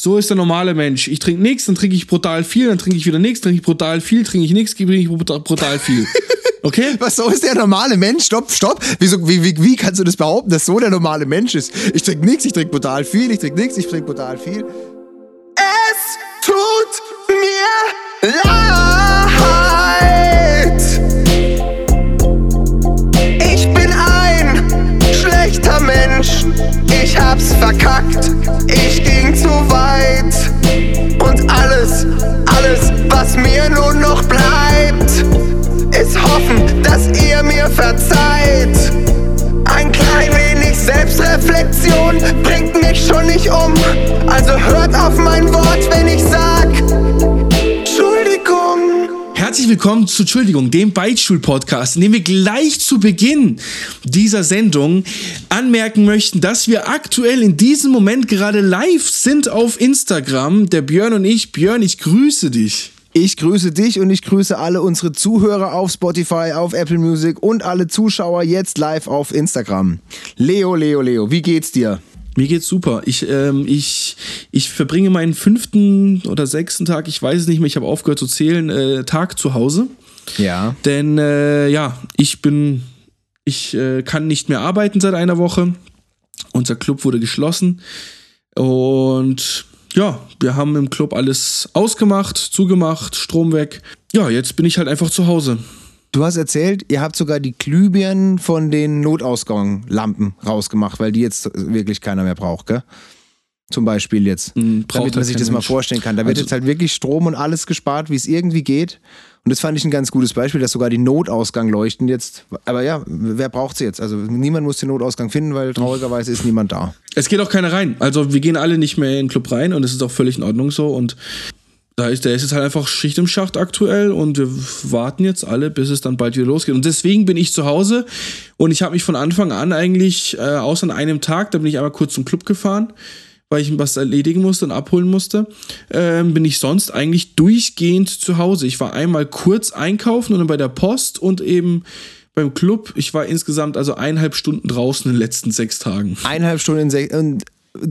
So ist der normale Mensch. Ich trinke nichts, dann trinke ich brutal viel, dann trinke ich wieder nichts, trinke ich brutal viel, trinke ich nichts, trinke ich brutal viel. Okay? Was so ist der normale Mensch? Stopp, stopp. Wieso, wie, wie, wie kannst du das behaupten, dass so der normale Mensch ist? Ich trinke nichts, ich trinke brutal viel, ich trinke nichts, ich trinke brutal viel. Es tut mir leid. Hab's verkackt. Ich ging zu weit. Und alles, alles, was mir nun noch bleibt ist hoffen, dass ihr mir verzeiht. Ein klein wenig Selbstreflexion bringt mich schon nicht um. Also hört auf mein Wort, wenn ich sag. Herzlich willkommen zu Entschuldigung, dem Beichtstuhl-Podcast, in dem wir gleich zu Beginn dieser Sendung anmerken möchten, dass wir aktuell in diesem Moment gerade live sind auf Instagram. Der Björn und ich. Björn, ich grüße dich. Ich grüße dich und ich grüße alle unsere Zuhörer auf Spotify, auf Apple Music und alle Zuschauer jetzt live auf Instagram. Leo, Leo, Leo, wie geht's dir? Mir geht's super. Ich, ähm, ich, ich verbringe meinen fünften oder sechsten Tag, ich weiß es nicht mehr, ich habe aufgehört zu zählen, äh, Tag zu Hause. Ja. Denn äh, ja, ich bin, ich äh, kann nicht mehr arbeiten seit einer Woche. Unser Club wurde geschlossen. Und ja, wir haben im Club alles ausgemacht, zugemacht, Strom weg. Ja, jetzt bin ich halt einfach zu Hause. Du hast erzählt, ihr habt sogar die Glühbirnen von den Notausganglampen rausgemacht, weil die jetzt wirklich keiner mehr braucht, gell? Zum Beispiel jetzt. Mhm, damit man sich das Mensch. mal vorstellen kann. Da wird also, jetzt halt wirklich Strom und alles gespart, wie es irgendwie geht. Und das fand ich ein ganz gutes Beispiel, dass sogar die Notausgang leuchten jetzt. Aber ja, wer braucht sie jetzt? Also niemand muss den Notausgang finden, weil traurigerweise ist niemand da. Es geht auch keiner rein. Also wir gehen alle nicht mehr in den Club rein und es ist auch völlig in Ordnung so. Und da ist, der ist jetzt halt einfach Schicht im Schacht aktuell und wir warten jetzt alle, bis es dann bald wieder losgeht. Und deswegen bin ich zu Hause und ich habe mich von Anfang an eigentlich, äh, außer an einem Tag, da bin ich einmal kurz zum Club gefahren weil ich was erledigen musste und abholen musste, ähm, bin ich sonst eigentlich durchgehend zu Hause. Ich war einmal kurz einkaufen und dann bei der Post und eben beim Club. Ich war insgesamt also eineinhalb Stunden draußen in den letzten sechs Tagen. Eineinhalb Stunden in sechs. Und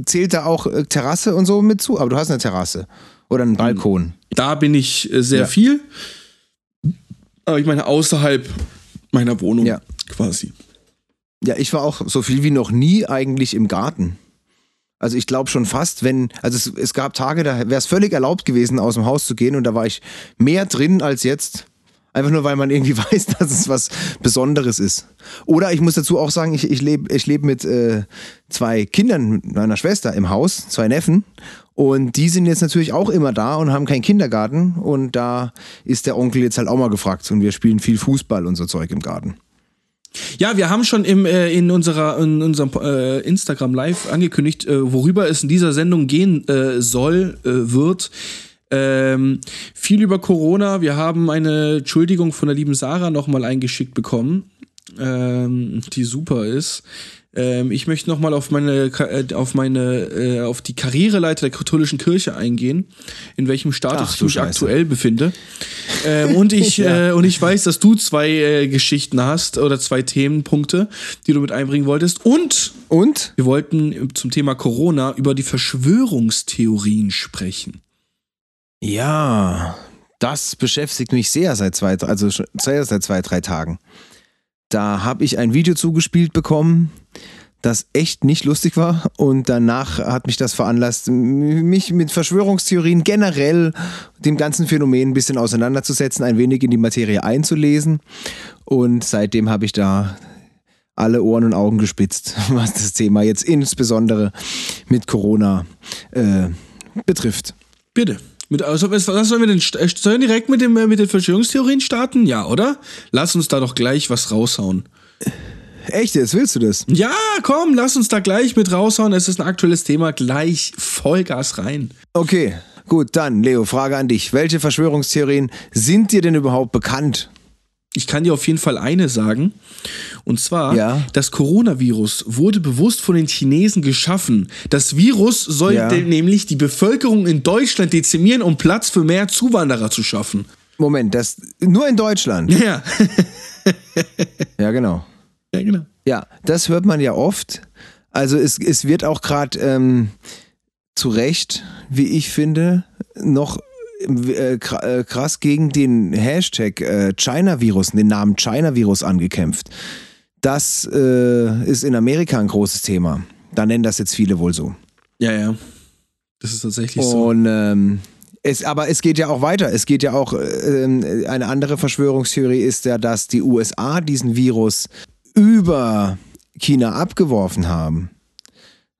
zählt da auch äh, Terrasse und so mit zu? Aber du hast eine Terrasse oder einen Balkon. Da bin ich äh, sehr ja. viel. Aber ich meine außerhalb meiner Wohnung ja. quasi. Ja, ich war auch so viel wie noch nie eigentlich im Garten. Also ich glaube schon fast, wenn, also es, es gab Tage, da wäre es völlig erlaubt gewesen, aus dem Haus zu gehen und da war ich mehr drin als jetzt. Einfach nur, weil man irgendwie weiß, dass es was Besonderes ist. Oder ich muss dazu auch sagen, ich, ich lebe ich leb mit äh, zwei Kindern meiner Schwester im Haus, zwei Neffen. Und die sind jetzt natürlich auch immer da und haben keinen Kindergarten. Und da ist der Onkel jetzt halt auch mal gefragt. Und wir spielen viel Fußball und so Zeug im Garten. Ja, wir haben schon im, äh, in, unserer, in unserem äh, Instagram Live angekündigt, äh, worüber es in dieser Sendung gehen äh, soll, äh, wird. Ähm, viel über Corona. Wir haben eine Entschuldigung von der lieben Sarah nochmal eingeschickt bekommen, ähm, die super ist. Ähm, ich möchte nochmal auf meine, äh, auf meine, äh, auf die Karriereleiter der katholischen Kirche eingehen, in welchem Status ich mich aktuell befinde. Ähm, und ich, ja. äh, und ich weiß, dass du zwei äh, Geschichten hast oder zwei Themenpunkte, die du mit einbringen wolltest. Und, und wir wollten zum Thema Corona über die Verschwörungstheorien sprechen. Ja, das beschäftigt mich sehr seit zwei, also sehr seit zwei, drei Tagen. Da habe ich ein Video zugespielt bekommen, das echt nicht lustig war. Und danach hat mich das veranlasst, mich mit Verschwörungstheorien generell, dem ganzen Phänomen ein bisschen auseinanderzusetzen, ein wenig in die Materie einzulesen. Und seitdem habe ich da alle Ohren und Augen gespitzt, was das Thema jetzt insbesondere mit Corona äh, betrifft. Bitte. Mit, also, was sollen wir denn? Sollen wir direkt mit, dem, äh, mit den Verschwörungstheorien starten? Ja, oder? Lass uns da doch gleich was raushauen. Echt, jetzt willst du das? Ja, komm, lass uns da gleich mit raushauen. Es ist ein aktuelles Thema. Gleich Vollgas rein. Okay, gut, dann, Leo, Frage an dich. Welche Verschwörungstheorien sind dir denn überhaupt bekannt? Ich kann dir auf jeden Fall eine sagen. Und zwar, ja. das Coronavirus wurde bewusst von den Chinesen geschaffen. Das Virus soll ja. nämlich die Bevölkerung in Deutschland dezimieren, um Platz für mehr Zuwanderer zu schaffen. Moment, das nur in Deutschland? Ja. ja, genau. Ja, genau. Ja, das hört man ja oft. Also es, es wird auch gerade ähm, zu Recht, wie ich finde, noch äh, äh, krass gegen den Hashtag äh, China-Virus, den Namen China-Virus angekämpft. Das äh, ist in Amerika ein großes Thema. Da nennen das jetzt viele wohl so. Ja, ja. Das ist tatsächlich so. Und ähm, es, aber es geht ja auch weiter. Es geht ja auch, ähm, eine andere Verschwörungstheorie ist ja, dass die USA diesen Virus über China abgeworfen haben.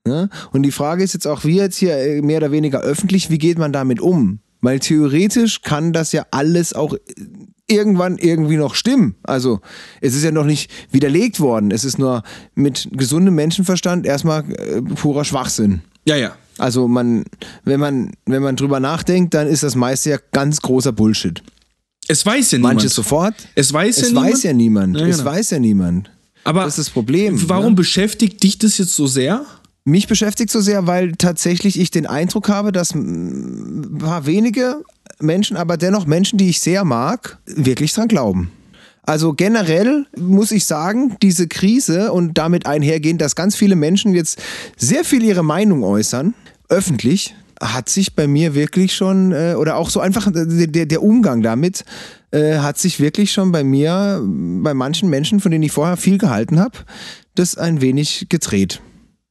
Ne? Und die Frage ist jetzt auch, wie jetzt hier mehr oder weniger öffentlich, wie geht man damit um? Weil theoretisch kann das ja alles auch irgendwann irgendwie noch stimmen. Also es ist ja noch nicht widerlegt worden. Es ist nur mit gesundem Menschenverstand erstmal äh, purer Schwachsinn. Ja, ja. Also man, wenn man, wenn man drüber nachdenkt, dann ist das meiste ja ganz großer Bullshit. Es weiß ja niemand. Manches sofort. es weiß ja Es niemand. weiß ja niemand. Ja, Es genau. weiß ja niemand. Aber Das ist das Problem. warum Ne? beschäftigt dich das jetzt so sehr? Mich beschäftigt so sehr, weil tatsächlich ich den Eindruck habe, dass ein paar wenige Menschen, aber dennoch Menschen, die ich sehr mag, wirklich dran glauben. Also generell muss ich sagen, diese Krise und damit einhergehend, dass ganz viele Menschen jetzt sehr viel ihre Meinung äußern, öffentlich, hat sich bei mir wirklich schon, äh, oder auch so einfach äh, der, der Umgang damit, äh, hat sich wirklich schon bei mir, bei manchen Menschen, von denen ich vorher viel gehalten habe, das ein wenig gedreht.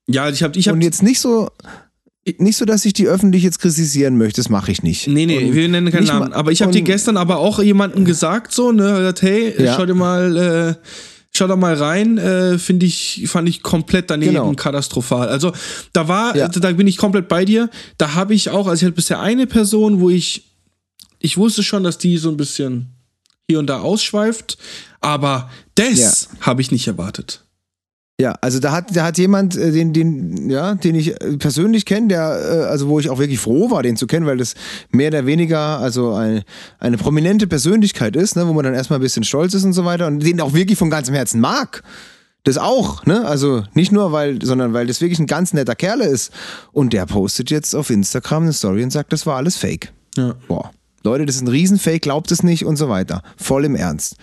Ja, ich habe ich hab, Und jetzt nicht so, nicht so, dass ich die öffentlich jetzt kritisieren möchte, das mache ich nicht. Nee, nee, Und wir nennen keinen Namen. Aber ich habe dir gestern aber auch jemandem gesagt, so, ne, gesagt, hey, Ja. schau dir mal, äh, schau da mal rein, äh, finde ich, fand ich komplett daneben Genau. katastrophal. Also da war, Ja. da bin ich komplett bei dir. Da habe ich auch, also ich hatte bisher eine Person, wo ich, ich wusste schon, dass die so ein bisschen hier und da ausschweift, aber das habe ich nicht erwartet. Ja, also da hat, da hat jemand, äh, den, den, ja, den ich äh, persönlich kenne, der, äh, also wo ich auch wirklich froh war, den zu kennen, weil das mehr oder weniger also eine, eine prominente Persönlichkeit ist, ne, wo man dann erstmal ein bisschen stolz ist und so weiter und den auch wirklich von ganzem Herzen mag. Das auch, ne? Also nicht nur, weil, sondern weil das wirklich ein ganz netter Kerl ist. Und der postet jetzt auf Instagram eine Story und sagt, das war alles fake. Ja. Boah, Leute, das ist ein Riesenfake, glaubt es nicht und so weiter. Voll im Ernst.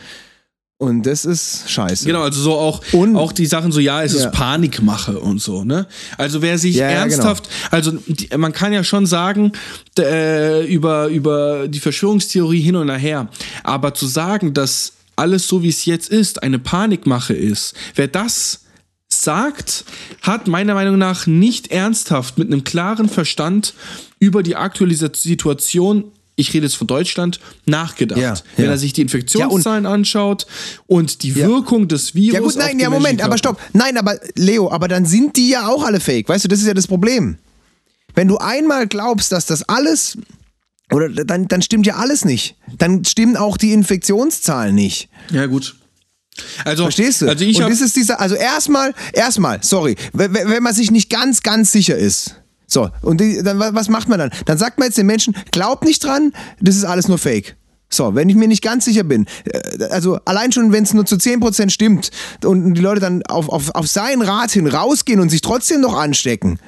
Und das ist scheiße. Genau, also so auch, Und- auch die Sachen so, ja, es Ja. ist Panikmache und so, ne? Also wer sich Ja, ja, ernsthaft, also die, man kann ja schon sagen, äh, über, über die Verschwörungstheorie hin und her, aber zu sagen, dass alles so wie es jetzt ist, eine Panikmache ist, wer das sagt, hat meiner Meinung nach nicht ernsthaft mit einem klaren Verstand über die aktuelle Situation, ich rede jetzt von Deutschland, nachgedacht. Ja, Wenn ja. er sich die Infektionszahlen anschaut und die Wirkung des Virus. Ja gut, nein, ja Moment, aber stopp. Nein, aber Leo, aber dann sind die ja auch alle fake. Weißt du, das ist ja das Problem. Wenn du einmal glaubst, dass das alles oder dann, dann stimmt ja alles nicht. Dann stimmen auch die Infektionszahlen nicht. Ja, gut. Also, Verstehst du? Also ich Und das ist dieser, also erstmal, erstmal, sorry, wenn man sich nicht ganz, ganz sicher ist. So, und die, dann, wa- was macht man dann? Dann sagt man jetzt den Menschen, glaubt nicht dran, das ist alles nur Fake. So, wenn ich mir nicht ganz sicher bin, äh, also allein schon, wenn es nur zu 10% stimmt und die Leute dann auf, auf, auf seinen Rat hin rausgehen und sich trotzdem noch anstecken,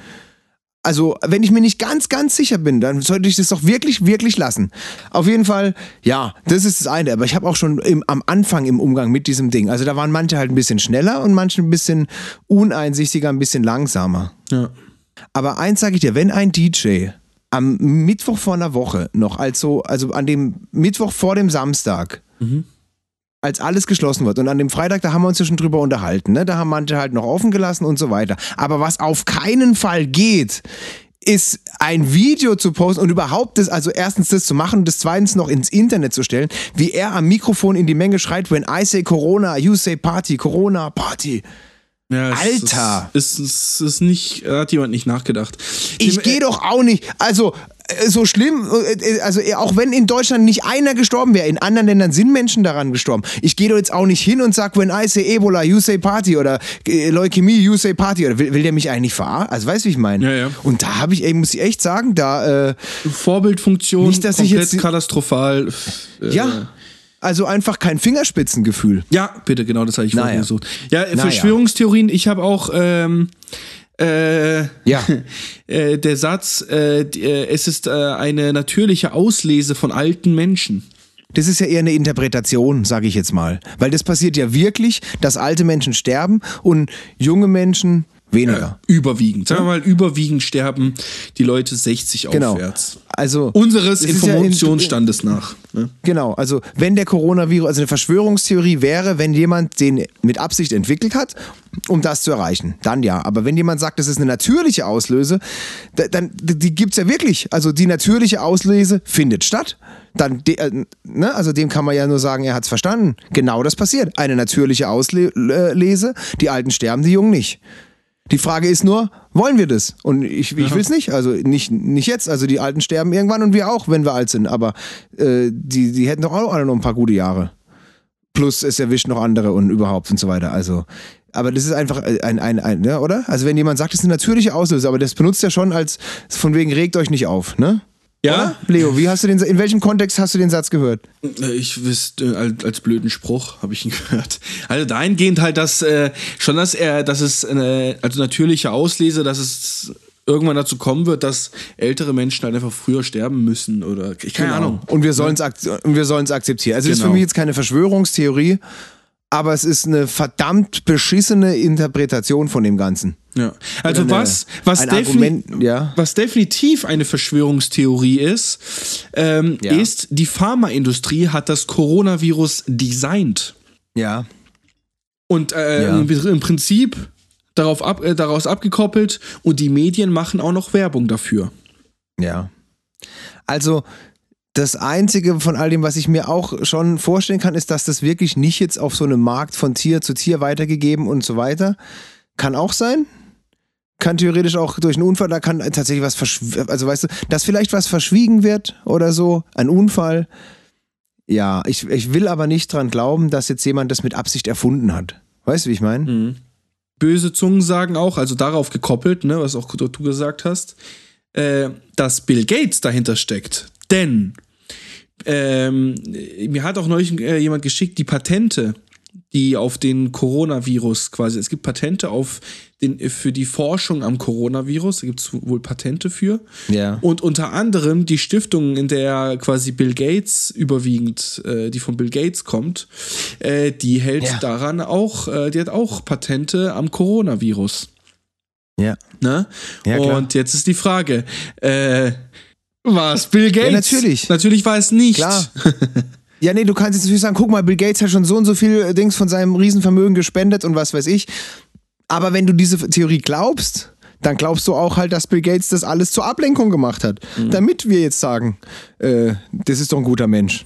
also, wenn ich mir nicht ganz, ganz sicher bin, dann sollte ich das doch wirklich, wirklich lassen. Auf jeden Fall, ja, das ist das eine. Aber ich habe auch schon im, am Anfang im Umgang mit diesem Ding, also da waren manche halt ein bisschen schneller und manche ein bisschen uneinsichtiger, ein bisschen langsamer. ja. Aber eins sage ich dir, wenn ein DJ am Mittwoch vor einer Woche noch, also, also an dem Mittwoch vor dem Samstag, als alles geschlossen wird. Und an dem Freitag, da haben wir uns ja schon drüber unterhalten. Ne? Da haben manche halt noch offen gelassen und so weiter. Aber was auf keinen Fall geht, ist ein Video zu posten und überhaupt das, also erstens das zu machen und das zweitens noch ins Internet zu stellen, wie er am Mikrofon in die Menge schreit, when I say Corona, you say Party, Corona, Party. Ja es Alter! Ist, ist, ist, nicht, hat jemand nicht nachgedacht. Ich Dem- gehe doch auch nicht, also äh, so schlimm, äh, also äh, auch wenn in Deutschland nicht einer gestorben wäre, in anderen Ländern sind Menschen daran gestorben. Ich gehe doch jetzt auch nicht hin und sag, when I say Ebola, you say Party oder äh, Leukämie, you say Party oder will, will der mich eigentlich verarschen? Also weißt du, wie ich meine? Ja, ja. Und da habe ich, ey, muss ich echt sagen, da, äh, Vorbildfunktion Nicht, dass ich komplett jetzt- katastrophal. Äh, ja, also einfach kein Fingerspitzengefühl. Ja, bitte, genau, das habe ich Naja. gesucht. Ja, Naja. Verschwörungstheorien, ich habe auch ähm, äh, Ja. äh, der Satz, äh, äh, es ist äh, eine natürliche Auslese von alten Menschen. Das ist ja eher eine Interpretation, sage ich jetzt mal. Weil das passiert ja wirklich, dass alte Menschen sterben und junge Menschen Weniger. Äh, überwiegend. Sagen wir mal, überwiegend sterben die Leute 60 Genau. aufwärts. Also Unseres es ist ja in- Informationsstandes nach. Ne? Genau, also wenn der Coronavirus, also eine Verschwörungstheorie wäre, wenn jemand den mit Absicht entwickelt hat, um das zu erreichen, dann ja. Aber wenn jemand sagt, das ist eine natürliche Auslöse, da- dann die gibt's ja wirklich. Also die natürliche Auslese findet statt. Dann, äh, ne, also dem kann man ja nur sagen, er hat's verstanden. Genau das passiert. Eine natürliche Auslese, die Alten sterben, die Jungen nicht. Die Frage ist nur, wollen wir das? Und ich, ich will es nicht. Also nicht, nicht jetzt. Also die Alten sterben irgendwann und wir auch, wenn wir alt sind. Aber äh, die, die hätten doch auch alle noch ein paar gute Jahre. Plus es erwischt noch andere und überhaupt und so weiter. Also, aber das ist einfach ein, ein, ein ne, oder? Also wenn jemand sagt, das ist eine natürliche Auslöse, aber das benutzt er schon als von wegen regt euch nicht auf, ne? Ja. Oder? Leo, wie hast du den, in welchem Kontext hast du den Satz gehört? Äh, Ich wüsste, äh, als, als blöden Spruch habe ich ihn gehört. Also dahingehend halt, dass äh, schon, dass er, dass es eine, also natürliche Auslese, dass es irgendwann dazu kommen wird, dass ältere Menschen halt einfach früher sterben müssen oder ich keine Ahnung. Und wir sollen es ak und wir sollen's akzeptieren. Also, das ist für Genau. mich jetzt keine Verschwörungstheorie, aber es ist eine verdammt beschissene Interpretation von dem Ganzen. Ja. Also eine- was, was, defini Argument, ja. was definitiv eine Verschwörungstheorie ist, ähm, Ja. ist, die Pharmaindustrie hat das Coronavirus designt. Ja. Und äh, im Prinzip darauf ab, äh, daraus abgekoppelt und die Medien machen auch noch Werbung dafür. Ja. Also, das Einzige von all dem, was ich mir auch schon vorstellen kann, ist, dass das wirklich nicht jetzt auf so einem Markt von Tier zu Tier weitergegeben und so weiter. Kann auch sein. Kann theoretisch auch durch einen Unfall, da kann tatsächlich was verschwiegen, also weißt du, dass vielleicht was verschwiegen wird oder so, ein Unfall. Ja, ich, ich will aber nicht dran glauben, dass jetzt jemand das mit Absicht erfunden hat. Weißt du, wie ich meine? Böse Zungen sagen auch, also darauf gekoppelt, ne, was auch du gesagt hast, äh, dass Bill Gates dahinter steckt. Denn ähm, mir hat auch neulich äh, jemand geschickt, die Patente, die auf den Coronavirus quasi, es gibt Patente auf den, für die Forschung am Coronavirus, da gibt es wohl Patente für. Ja. Und unter anderem die Stiftung, in der quasi Bill Gates überwiegend, äh, die von Bill Gates kommt, äh, die hält Ja. daran auch, äh, die hat auch Patente am Coronavirus. Ja. Ne? Ja, klar. Und jetzt ist die Frage, äh, war es Bill Gates? natürlich. Natürlich war es nicht. Klar. Ja, nee, du kannst jetzt natürlich sagen, guck mal, Bill Gates hat schon so und so viel äh, Dings von seinem Riesenvermögen gespendet und was weiß ich. Aber wenn du diese Theorie glaubst, dann glaubst du auch halt, dass Bill Gates das alles zur Ablenkung gemacht hat. Damit wir jetzt sagen, äh, das ist doch ein guter Mensch.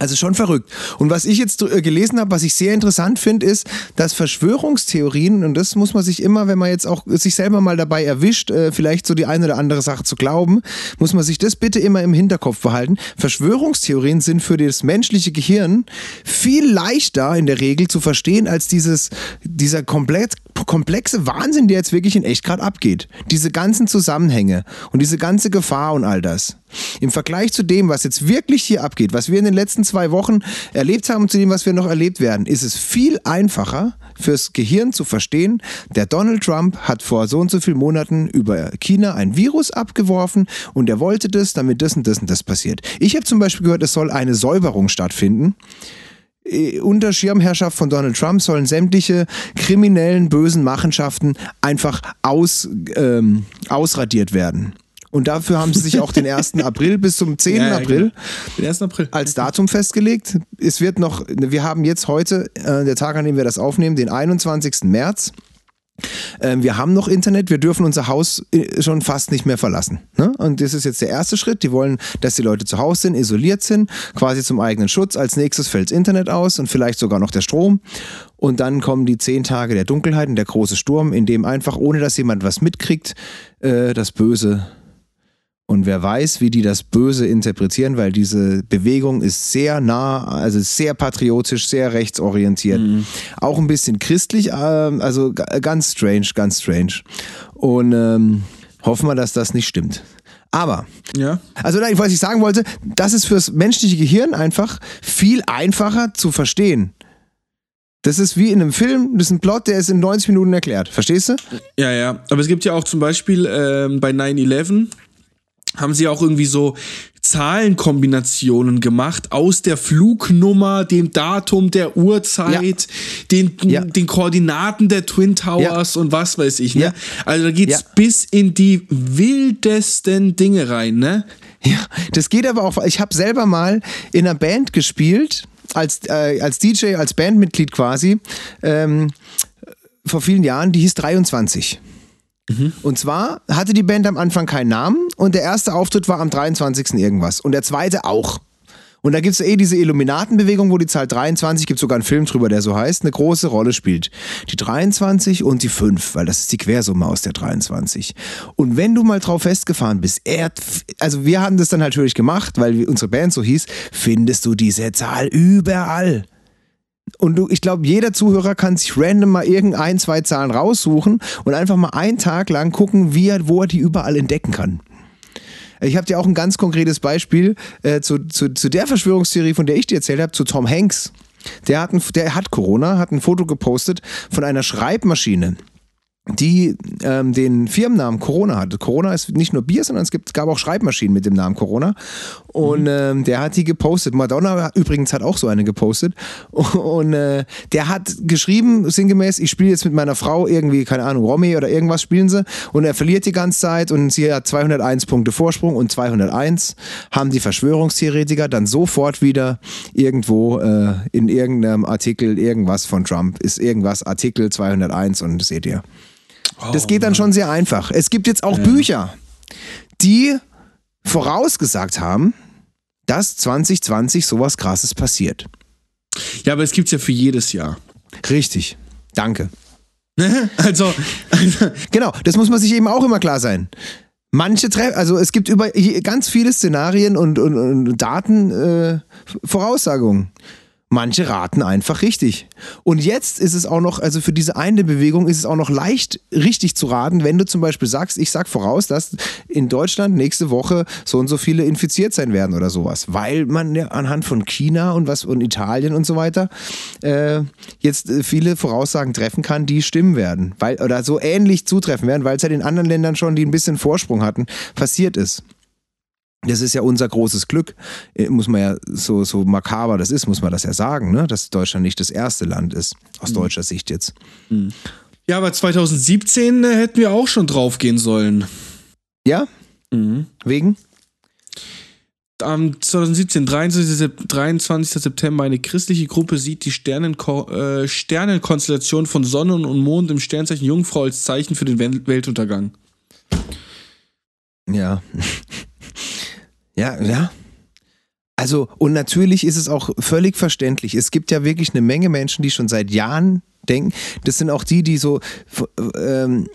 Also schon verrückt. Und was ich jetzt äh, gelesen habe, was ich sehr interessant finde, ist, dass Verschwörungstheorien, und das muss man sich immer, wenn man jetzt auch sich selber mal dabei erwischt, äh, vielleicht so die eine oder andere Sache zu glauben, muss man sich das bitte immer im Hinterkopf behalten. Verschwörungstheorien sind für das menschliche Gehirn viel leichter in der Regel zu verstehen als dieses, dieser komplett komplexe Wahnsinn, der jetzt wirklich in echt gerade abgeht. Diese ganzen Zusammenhänge und diese ganze Gefahr und all das. Im Vergleich zu dem, was jetzt wirklich hier abgeht, was wir in den letzten zwei Wochen erlebt haben und zu dem, was wir noch erlebt werden, ist es viel einfacher fürs Gehirn zu verstehen, der Donald Trump hat vor so und so vielen Monaten über China ein Virus abgeworfen und er wollte das, damit das und das und das passiert. Ich habe zum Beispiel gehört, es soll eine Säuberung stattfinden äh, unter Schirmherrschaft von Donald Trump sollen sämtliche kriminellen, bösen Machenschaften einfach aus, ähm, ausradiert werden. Und dafür haben sie sich auch den 1. April bis zum 10. Ja, ja, April genau. Den 1. April. als Datum festgelegt. Es wird noch, wir haben jetzt heute, äh, der Tag, an dem wir das aufnehmen, den 21. März. Ähm, wir haben noch Internet, wir dürfen unser Haus äh, schon fast nicht mehr verlassen. Ne? Und das ist jetzt der erste Schritt. Die wollen, dass die Leute zu Hause sind, isoliert sind, quasi zum eigenen Schutz. Als nächstes fällt das Internet aus und vielleicht sogar noch der Strom. Und dann kommen die zehn Tage der Dunkelheit und der große Sturm, in dem einfach, ohne dass jemand was mitkriegt, äh, das Böse und wer weiß, wie die das Böse interpretieren, weil diese Bewegung ist sehr nah, also sehr patriotisch, sehr rechtsorientiert. Auch ein bisschen christlich, ähm, also ganz strange, ganz strange. Und ähm, hoffen wir, dass das nicht stimmt. Aber, Ja. also nein, was ich sagen wollte, das ist fürs menschliche Gehirn einfach viel einfacher zu verstehen. Das ist wie in einem Film, das ist ein Plot, der ist in 90 Minuten erklärt. Verstehst du? Ja, ja. Aber es gibt ja auch zum Beispiel ähm, bei 9-11 haben sie auch irgendwie so Zahlenkombinationen gemacht aus der Flugnummer, dem Datum, der Uhrzeit, ja. Den, ja. den Koordinaten der Twin Towers ja. und was weiß ich. Ne? Also da geht's bis in die wildesten Dinge rein, ne? Ja, das geht aber auch. Ich habe selber mal in einer Band gespielt, als, äh, als DJ, als Bandmitglied quasi, ähm, vor vielen Jahren, die hieß 23. Mhm. Und zwar hatte die Band am Anfang keinen Namen und der erste Auftritt war am 23. irgendwas und der zweite auch. Und da gibt es eh diese Illuminatenbewegung, wo die Zahl 23, gibt sogar einen Film drüber, der so heißt, eine große Rolle spielt. Die 23 und die 5, weil das ist die Quersumme aus der 23. Und wenn du mal drauf festgefahren bist, er, also wir haben das dann natürlich gemacht, weil unsere Band so hieß, findest du diese Zahl überall. Und du, ich glaube, jeder Zuhörer kann sich random mal irgendein, zwei Zahlen raussuchen und einfach mal einen Tag lang gucken, wie er, wo er die überall entdecken kann. Ich habe dir auch ein ganz konkretes Beispiel äh, zu, zu, zu der Verschwörungstheorie, von der ich dir erzählt habe, zu Tom Hanks. Der hat, ein, der hat Corona, hat ein Foto gepostet von einer Schreibmaschine die ähm, den Firmennamen Corona hatte. Corona ist nicht nur Bier, sondern es gibt, gab auch Schreibmaschinen mit dem Namen Corona. Und mhm. ähm, der hat die gepostet. Madonna übrigens hat auch so eine gepostet. Und äh, der hat geschrieben, sinngemäß, ich spiele jetzt mit meiner Frau irgendwie, keine Ahnung, Romy oder irgendwas spielen sie. Und er verliert die ganze Zeit und sie hat 201 Punkte Vorsprung und 201 haben die Verschwörungstheoretiker dann sofort wieder irgendwo äh, in irgendeinem Artikel irgendwas von Trump. Ist irgendwas Artikel 201 und seht ihr. Das geht dann schon sehr einfach. Es gibt jetzt auch ja. Bücher, die vorausgesagt haben, dass 2020 sowas Krasses passiert. Ja, aber es gibt es ja für jedes Jahr. Richtig. Danke. also, also. Genau, das muss man sich eben auch immer klar sein. Manche treffen, also es gibt über ganz viele Szenarien und, und, und Daten äh, Voraussagungen. Manche raten einfach richtig. Und jetzt ist es auch noch, also für diese eine Bewegung ist es auch noch leicht richtig zu raten, wenn du zum Beispiel sagst, ich sag voraus, dass in Deutschland nächste Woche so und so viele infiziert sein werden oder sowas. Weil man ja anhand von China und was und Italien und so weiter äh, jetzt äh, viele Voraussagen treffen kann, die stimmen werden. Weil, oder so ähnlich zutreffen werden, weil es ja in anderen Ländern schon, die ein bisschen Vorsprung hatten, passiert ist. Das ist ja unser großes Glück, äh, muss man ja so, so makaber das ist, muss man das ja sagen, ne? dass Deutschland nicht das erste Land ist, aus mhm. deutscher Sicht jetzt. Mhm. Ja, aber 2017 äh, hätten wir auch schon draufgehen sollen. Ja? Mhm. Wegen? Am 2017, 23, 23. September, eine christliche Gruppe sieht die Sternenko äh, Sternenkonstellation von Sonne und Mond im Sternzeichen Jungfrau als Zeichen für den Weltuntergang. Ja. Ja, ja. Also, und natürlich ist es auch völlig verständlich. Es gibt ja wirklich eine Menge Menschen, die schon seit Jahren denken. Das sind auch die, die so, ähm,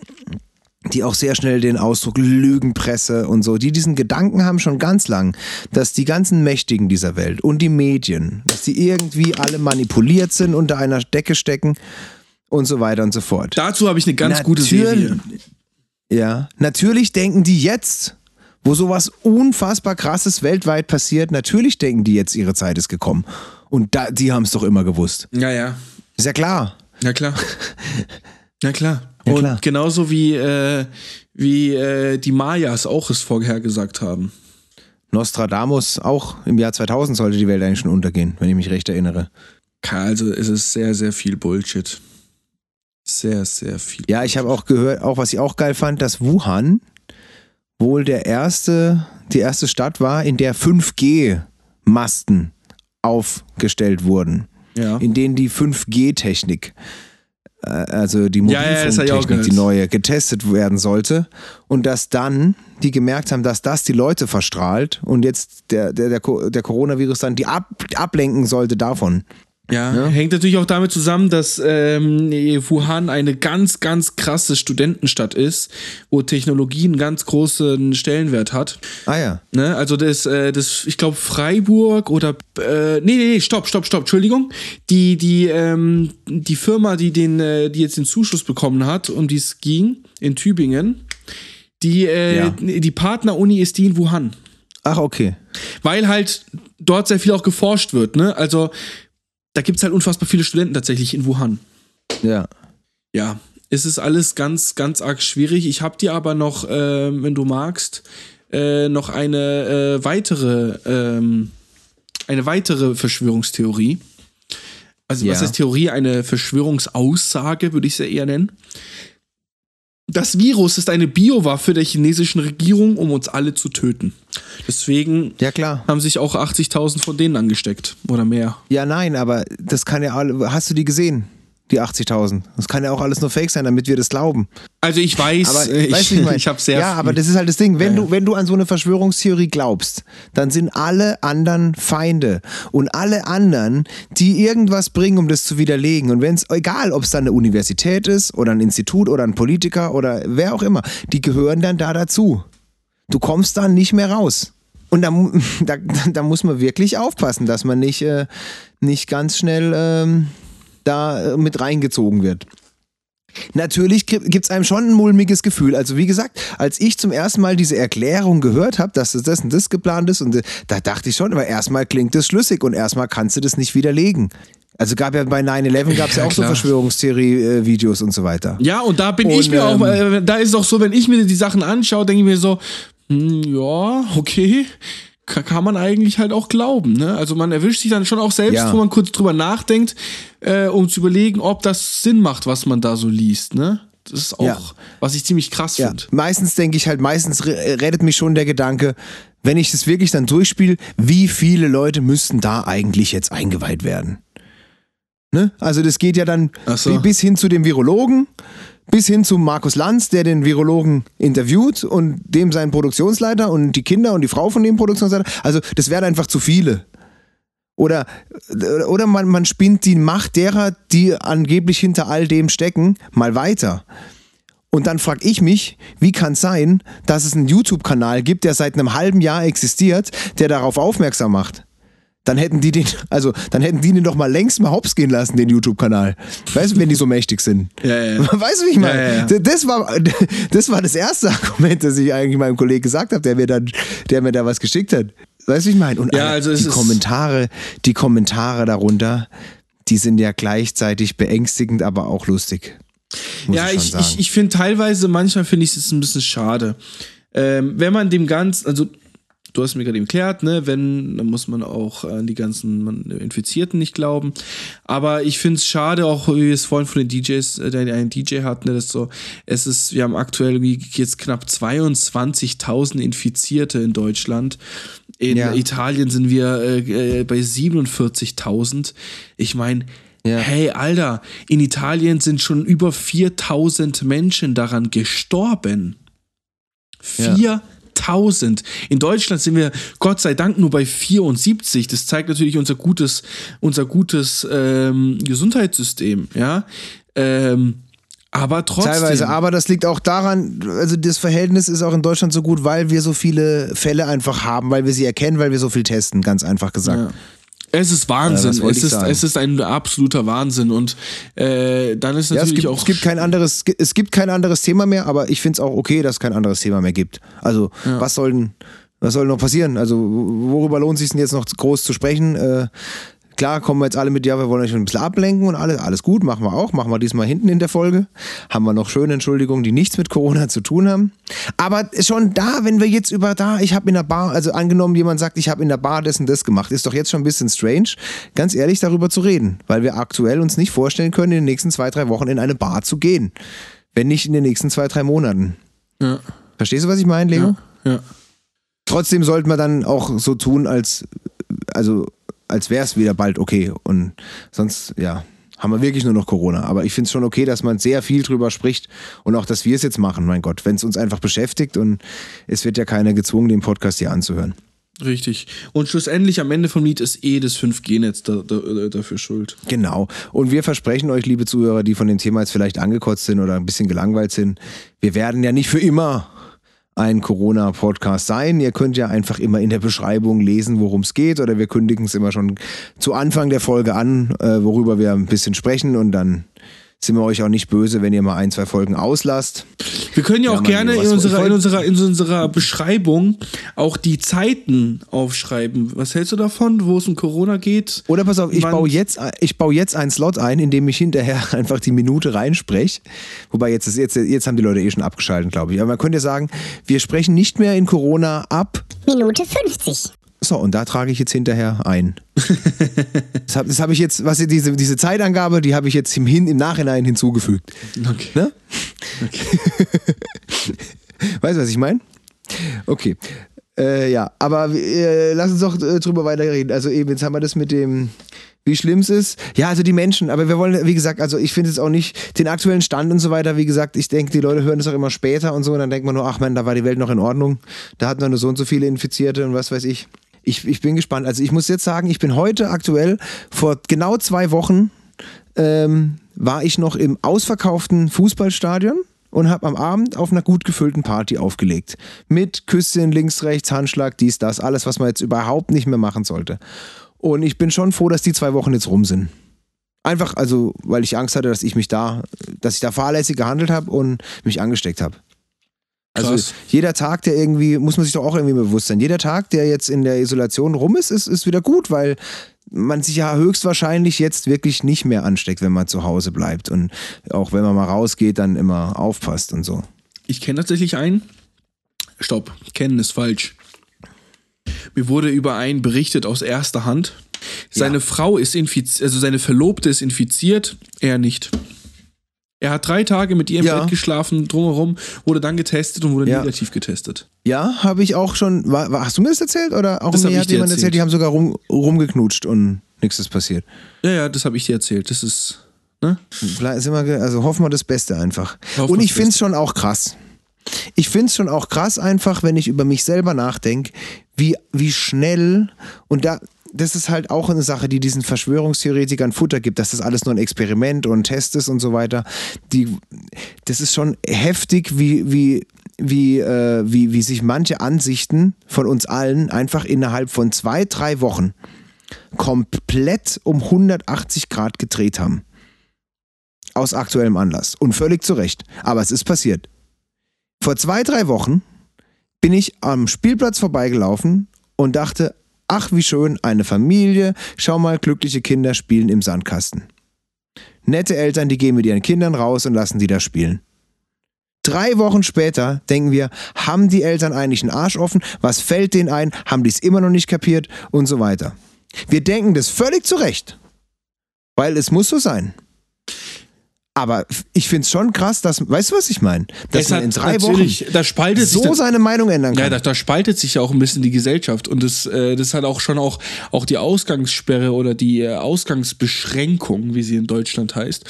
die auch sehr schnell den Ausdruck Lügenpresse und so, die diesen Gedanken haben schon ganz lang, dass die ganzen Mächtigen dieser Welt und die Medien, dass die irgendwie alle manipuliert sind, unter einer Decke stecken und so weiter und so fort. Dazu habe ich eine ganz Natürlich, gute Serie. Ja, natürlich denken die jetzt, wo sowas unfassbar krasses weltweit passiert, natürlich denken die jetzt, ihre Zeit ist gekommen. Und da, die haben es doch immer gewusst. Ja, ja. Ist ja klar. Ja, klar. Ja, klar. Ja, klar. Und genauso wie, äh, wie äh, die Mayas auch es vorhergesagt haben. Nostradamus auch im Jahr 2000 sollte die Welt eigentlich schon untergehen, wenn ich mich recht erinnere. Also es ist sehr, sehr viel Bullshit. Sehr, sehr viel. Ja, ich habe auch gehört, auch was ich auch geil fand, dass Wuhan wohl der erste, die erste Stadt war, in der 5G-Masten aufgestellt wurden. Ja. In denen die 5G-Technik, äh, also die Mobilfunktechnik, ja, ja, die neue, getestet werden sollte. Und dass dann die gemerkt haben, dass das die Leute verstrahlt und jetzt der, der, der, der Coronavirus dann die ab, ablenken sollte davon. Ja, ja, hängt natürlich auch damit zusammen, dass ähm, Wuhan eine ganz, ganz krasse Studentenstadt ist, wo Technologie einen ganz großen Stellenwert hat. Ah ja. Ne? Also das, äh, das ich glaube, Freiburg oder äh, nee, nee, nee, stopp, stopp, stopp, Entschuldigung. Die, die, ähm, die Firma, die den, äh, die jetzt den Zuschuss bekommen hat, um die es ging, in Tübingen, die, äh, ja. die Partneruni ist die in Wuhan. Ach, okay. Weil halt dort sehr viel auch geforscht wird, ne? Also da gibt es halt unfassbar viele Studenten tatsächlich in Wuhan. Ja. Ja, es ist alles ganz, ganz arg schwierig. Ich habe dir aber noch, äh, wenn du magst, äh, noch eine äh, weitere, ähm, eine weitere Verschwörungstheorie. Also was Ja. ist Theorie? Eine Verschwörungsaussage, würde ich sie eher nennen. Das Virus ist eine Biowaffe der chinesischen Regierung, um uns alle zu töten. Deswegen Ja, klar. haben sich auch 80.000 von denen angesteckt oder mehr. Ja, nein, aber das kann ja alle. Hast du die gesehen? Die 80.000. Das kann ja auch alles nur Fake sein, damit wir das glauben. Also ich weiß, Aber äh, weißt ich, ich, mein, ich habe sehr Ja, aber das ist halt das Ding. Wenn, Ja, Du, wenn du an so eine Verschwörungstheorie glaubst, dann sind alle anderen Feinde. Und alle anderen, die irgendwas bringen, um das zu widerlegen. Und wenn es, egal ob es dann eine Universität ist oder ein Institut oder ein Politiker oder wer auch immer, die gehören dann da dazu. Du kommst da nicht mehr raus. Und da, da, da muss man wirklich aufpassen, dass man nicht, äh, nicht ganz schnell ähm, da äh, mit reingezogen wird. Natürlich gibt es einem schon ein mulmiges Gefühl. Also wie gesagt, als ich zum ersten Mal diese Erklärung gehört habe, dass das, das und das geplant ist, und äh, da dachte ich schon, aber erstmal klingt das schlüssig und erstmal kannst du das nicht widerlegen. Also gab ja bei 9-11 gab es ja, Ja, auch so klar. Verschwörungstheorie-Videos und so weiter. Ja, und da bin Und, ich mir auch, ähm, äh, da ist es auch so, wenn ich mir die Sachen anschaue, denke ich mir so, hm, ja, okay, kann, man eigentlich halt auch glauben. Ne? Also man erwischt sich dann schon auch selbst, Ja. wo man kurz drüber nachdenkt, äh, um zu überlegen, ob das Sinn macht, was man da so liest. Ne? Das ist auch, Ja. was ich ziemlich krass Ja, finde. meistens denke ich halt, meistens re- rettet mich schon der Gedanke, wenn ich das wirklich dann durchspiele, wie viele Leute müssten da eigentlich jetzt eingeweiht werden? Ne? Also das geht ja dann so. bi- bis hin zu dem Virologen, bis hin zu Markus Lanz, der den Virologen interviewt und dem seinen Produktionsleiter und die Kinder und die Frau von dem Produktionsleiter. Also das wären einfach zu viele. Oder, oder man, man spinnt die Macht derer, die angeblich hinter all dem stecken, mal weiter. Und dann frage ich mich, wie kann es sein, dass es einen YouTube-Kanal gibt, der seit einem halben Jahr existiert, der darauf aufmerksam macht? Dann hätten die den, also dann hätten die den doch mal längst mal hops gehen lassen, den YouTube-Kanal. Weißt du, wenn die so mächtig sind? Ja, ja, ja. Weißt du, wie ich meine? Das, war, das war das erste Argument, das ich eigentlich meinem Kollegen gesagt habe, der mir dann, der mir da was geschickt hat. Weißt du, wie ich meine? Und also die Kommentare, die Kommentare darunter, die sind ja gleichzeitig beängstigend, aber auch lustig. Ja, ich, ich, ich, ich finde teilweise, manchmal finde ich es ein bisschen schade. Ähm, wenn man dem Ganzen, also du hast mir gerade erklärt, ne, wenn, dann muss man auch an die ganzen Infizierten nicht glauben. Aber ich finde es schade, auch wie wir es vorhin von den DJs, äh, der einen DJ hat, ne, das so, es ist, wir haben aktuell jetzt knapp 22.000 Infizierte in Deutschland. In Ja. Italien sind wir äh, äh, bei 47.000. Ich meine, Ja. hey, Alter, in Italien sind schon über 4.000 Menschen daran gestorben. Ja. 4000. In Deutschland sind wir Gott sei Dank nur bei 74. Das zeigt natürlich unser gutes, unser gutes ähm, Gesundheitssystem, ja. Ähm, aber trotzdem. Teilweise, aber das liegt auch daran, also das Verhältnis ist auch in Deutschland so gut, weil wir so viele Fälle einfach haben, weil wir sie erkennen, weil wir so viel testen, ganz einfach gesagt. Ja. Es ist Ja, Wahnsinn. wollte es, ist, sagen? es ist ein absoluter Wahnsinn. Und äh, dann ist Ja, es, natürlich gibt, auch. es gibt kein anderes, es gibt kein anderes Thema mehr, aber ich finde es auch okay, dass es kein anderes Thema mehr gibt. Also, was soll denn, was soll noch passieren? Also, worüber lohnt sich denn jetzt noch groß zu sprechen? Äh, klar, kommen wir jetzt alle mit, ja, wir wollen euch ein bisschen ablenken und alles, alles gut, machen wir auch, machen wir diesmal hinten in der Folge. Haben wir noch schöne Entschuldigungen, die nichts mit Corona zu tun haben. Aber schon da, wenn wir jetzt über da, ich habe in der Bar, also angenommen, jemand sagt, ich habe in der Bar das und das gemacht, ist doch jetzt schon ein bisschen strange, ganz ehrlich darüber zu reden, weil wir aktuell uns nicht vorstellen können, in den nächsten zwei, drei Wochen in eine Bar zu gehen. Wenn nicht in den nächsten zwei, drei Monaten. ja, Verstehst du, was ich meine, Leo? ja, ja. Trotzdem sollten wir dann auch so tun, als, also, als wäre es wieder bald okay. Und sonst, ja, haben wir wirklich nur noch Corona. Aber ich finde es schon okay, dass man sehr viel drüber spricht und auch, dass wir es jetzt machen, mein Gott, wenn es uns einfach beschäftigt und es wird ja keiner gezwungen, den Podcast hier anzuhören. Richtig. Und schlussendlich am Ende vom Lied ist eh das 5G-Netz da, da, dafür schuld. Genau. Und wir versprechen euch, liebe Zuhörer, die von dem Thema jetzt vielleicht angekotzt sind oder ein bisschen gelangweilt sind, wir werden ja nicht für immer ein Corona-Podcast sein. Ihr könnt ja einfach immer in der Beschreibung lesen, worum es geht, oder wir kündigen es immer schon zu Anfang der Folge an, äh, worüber wir ein bisschen sprechen und dann sind wir euch auch nicht böse, wenn ihr mal ein, zwei Folgen auslasst. Wir können ja, Ja, auch gerne in unserer, in, unserer, in unserer Beschreibung auch die Zeiten aufschreiben. Was hältst du davon, wo es um Corona geht? Oder pass auf, ich Wann- baue jetzt, ich baue jetzt einen Slot ein, in dem ich hinterher einfach die Minute reinspreche. Wobei jetzt, ist, jetzt, jetzt haben die Leute eh schon abgeschaltet, glaube ich. Aber man könnte ja sagen, wir sprechen nicht mehr in Corona ab. Minute 50. So, und da trage ich jetzt hinterher ein. das habe hab ich jetzt, was diese, diese Zeitangabe, die habe ich jetzt im, Hin, im Nachhinein hinzugefügt. Okay. Ne? weißt du, was ich meine? Okay. Äh, ja, aber äh, lass uns doch äh, drüber weiterreden. Also eben, jetzt haben wir das mit dem, wie schlimm es ist. Ja, also die Menschen, aber wir wollen, wie gesagt, also ich finde es auch nicht den aktuellen Stand und so weiter. Wie gesagt, ich denke, die Leute hören das auch immer später und so. Und dann denkt man nur, ach man, da war die Welt noch in Ordnung. Da hatten wir nur so und so viele Infizierte und was weiß ich. Ich, ich bin gespannt. Also ich muss jetzt sagen, ich bin heute aktuell, vor genau zwei Wochen, ähm, war ich noch im ausverkauften Fußballstadion und habe am Abend auf einer gut gefüllten Party aufgelegt. Mit Küsschen, links, rechts, Handschlag, dies, das, alles, was man jetzt überhaupt nicht mehr machen sollte. Und ich bin schon froh, dass die zwei Wochen jetzt rum sind. Einfach, also, weil ich Angst hatte, dass ich mich da, dass ich da fahrlässig gehandelt habe und mich angesteckt habe. Also Krass. jeder Tag, der irgendwie, muss man sich doch auch irgendwie bewusst sein, jeder Tag, der jetzt in der Isolation rum ist, ist, ist wieder gut, weil man sich ja höchstwahrscheinlich jetzt wirklich nicht mehr ansteckt, wenn man zu Hause bleibt und auch wenn man mal rausgeht, dann immer aufpasst und so. Ich kenne tatsächlich einen. Stopp, kennen ist falsch. Mir wurde über einen berichtet aus erster Hand. Seine Ja. Frau ist infiziert, also seine Verlobte ist infiziert, er nicht. Er hat drei Tage mit ihr im Ja. Bett geschlafen, drumherum, wurde dann getestet und wurde Ja. negativ getestet. Ja, habe ich auch schon, war, war, hast du mir das erzählt oder auch Das mir hat dir jemand erzählt. erzählt, die haben sogar rum, rumgeknutscht und nichts ist passiert. Ja, ja, das habe ich dir erzählt. Das ist, ne? Also hoffen wir das Beste einfach. Hoffen Und ich finde es schon auch krass. Ich finde es schon auch krass einfach, wenn ich über mich selber nachdenke, wie, wie schnell und da, das ist halt auch eine Sache, die diesen Verschwörungstheoretikern Futter gibt, dass das alles nur ein Experiment und ein Test ist und so weiter. Die, das ist schon heftig, wie, wie, wie, äh, wie, wie sich manche Ansichten von uns allen einfach innerhalb von zwei, drei Wochen komplett um 180 Grad gedreht haben. Aus aktuellem Anlass. Und völlig zu Recht. Aber es ist passiert. Vor zwei, drei Wochen bin ich am Spielplatz vorbeigelaufen und dachte, ach wie schön, eine Familie, schau mal, glückliche Kinder spielen im Sandkasten. Nette Eltern, die gehen mit ihren Kindern raus und lassen die da spielen. Drei Wochen später denken wir, haben die Eltern eigentlich einen Arsch offen? Was fällt denen ein? Haben die es immer noch nicht kapiert? Und so weiter. Wir denken das völlig zu Recht. Weil es muss so sein. Aber ich finde es schon krass, dass, weißt du, was ich meine? Dass Es man in drei Wochen da spaltet sich so das- seine Meinung ändern kann. Ja, da, da spaltet sich ja auch ein bisschen die Gesellschaft und das, äh, das hat auch schon auch, auch die Ausgangssperre oder die äh, Ausgangsbeschränkung, wie sie in Deutschland heißt.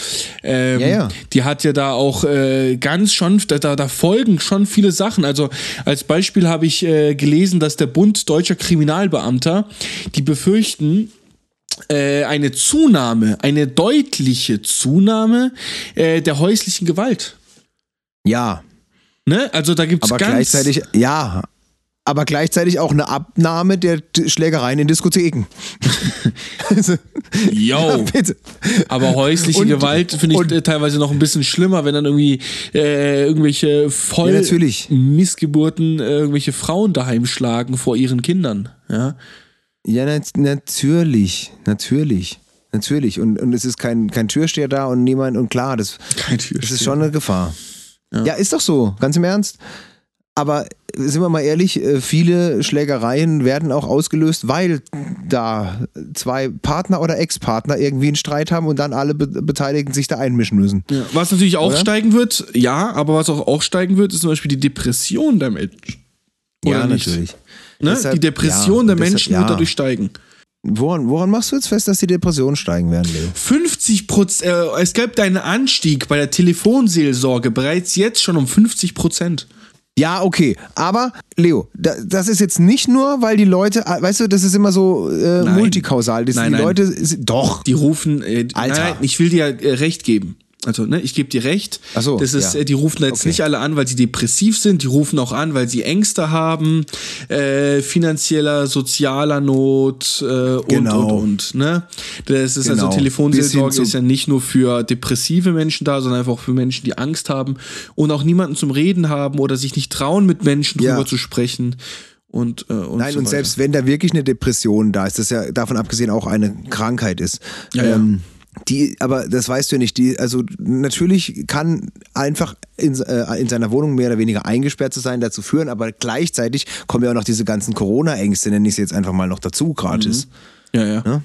Ähm, Ja, ja. Die hat ja da auch äh, ganz schon, da, da da folgen schon viele Sachen. Also als Beispiel habe ich äh, gelesen, dass der Bund deutscher Kriminalbeamter, die befürchten, äh, eine Zunahme, eine deutliche Zunahme äh, der häuslichen Gewalt. ja, Ne? Also da gibt es aber ganz gleichzeitig, ja, aber gleichzeitig auch eine Abnahme der Schlägereien in Diskotheken. also, Yo. bitte. Aber häusliche Und- Gewalt finde ich und- äh, teilweise noch ein bisschen schlimmer, wenn dann irgendwie äh, irgendwelche voll Ja. Missgeburten äh, irgendwelche Frauen daheim schlagen vor ihren Kindern. Ja. Ja, nat natürlich, natürlich, natürlich. Und, und es ist kein, kein Türsteher da und niemand, und klar, das, das ist schon eine Gefahr. Ja. Ja. ist doch so, ganz im Ernst. Aber sind wir mal ehrlich, äh, viele Schlägereien werden auch ausgelöst, weil da zwei Partner oder Ex-Partner irgendwie einen Streit haben und dann alle Be Beteiligten sich da einmischen müssen. Ja. Was natürlich auch Oder? steigen wird, ja, aber was auch, auch steigen wird, ist zum Beispiel die Depression der Menschen. Ja, nicht? natürlich. Ne? Deshalb- die Depression ja, der deshalb- Menschen ja. wird dadurch steigen. Woran, woran machst du jetzt fest, dass die Depressionen steigen werden, Leo? 50 Prozent, äh, es gibt einen Anstieg bei der Telefonseelsorge bereits jetzt schon um 50 Prozent. Ja, okay. Aber, Leo, da, das ist jetzt nicht nur, weil die Leute, äh, weißt du, das ist immer so äh, multikausal. Das, Nein, die nein. Leute, doch. Die rufen, äh, Alter. nein, ich will dir äh, recht geben. Also, ne, ich gebe dir recht. Ach so, das ist, ja. äh, die rufen jetzt Okay. nicht alle an, weil sie depressiv sind. Die rufen auch an, weil sie Ängste haben, äh, finanzieller, sozialer Not äh, und Genau. und und. Ne, das ist also Genau. Telefonseelsorge Bis hin ist ja nicht nur für depressive Menschen da, sondern einfach auch für Menschen, die Angst haben und auch niemanden zum Reden haben oder sich nicht trauen, mit Menschen Ja. drüber zu sprechen. Und, äh, und Nein, so und weiter. selbst wenn da wirklich eine Depression da ist, das ja davon abgesehen auch eine Krankheit ist. Ja, ja. Die, aber das weißt du ja nicht. Die, also natürlich kann einfach in, äh, in seiner Wohnung mehr oder weniger eingesperrt zu sein dazu führen, aber gleichzeitig kommen ja auch noch diese ganzen Corona-Ängste, nenne ich es jetzt einfach mal noch dazu, gratis. Ja, ja. Ja?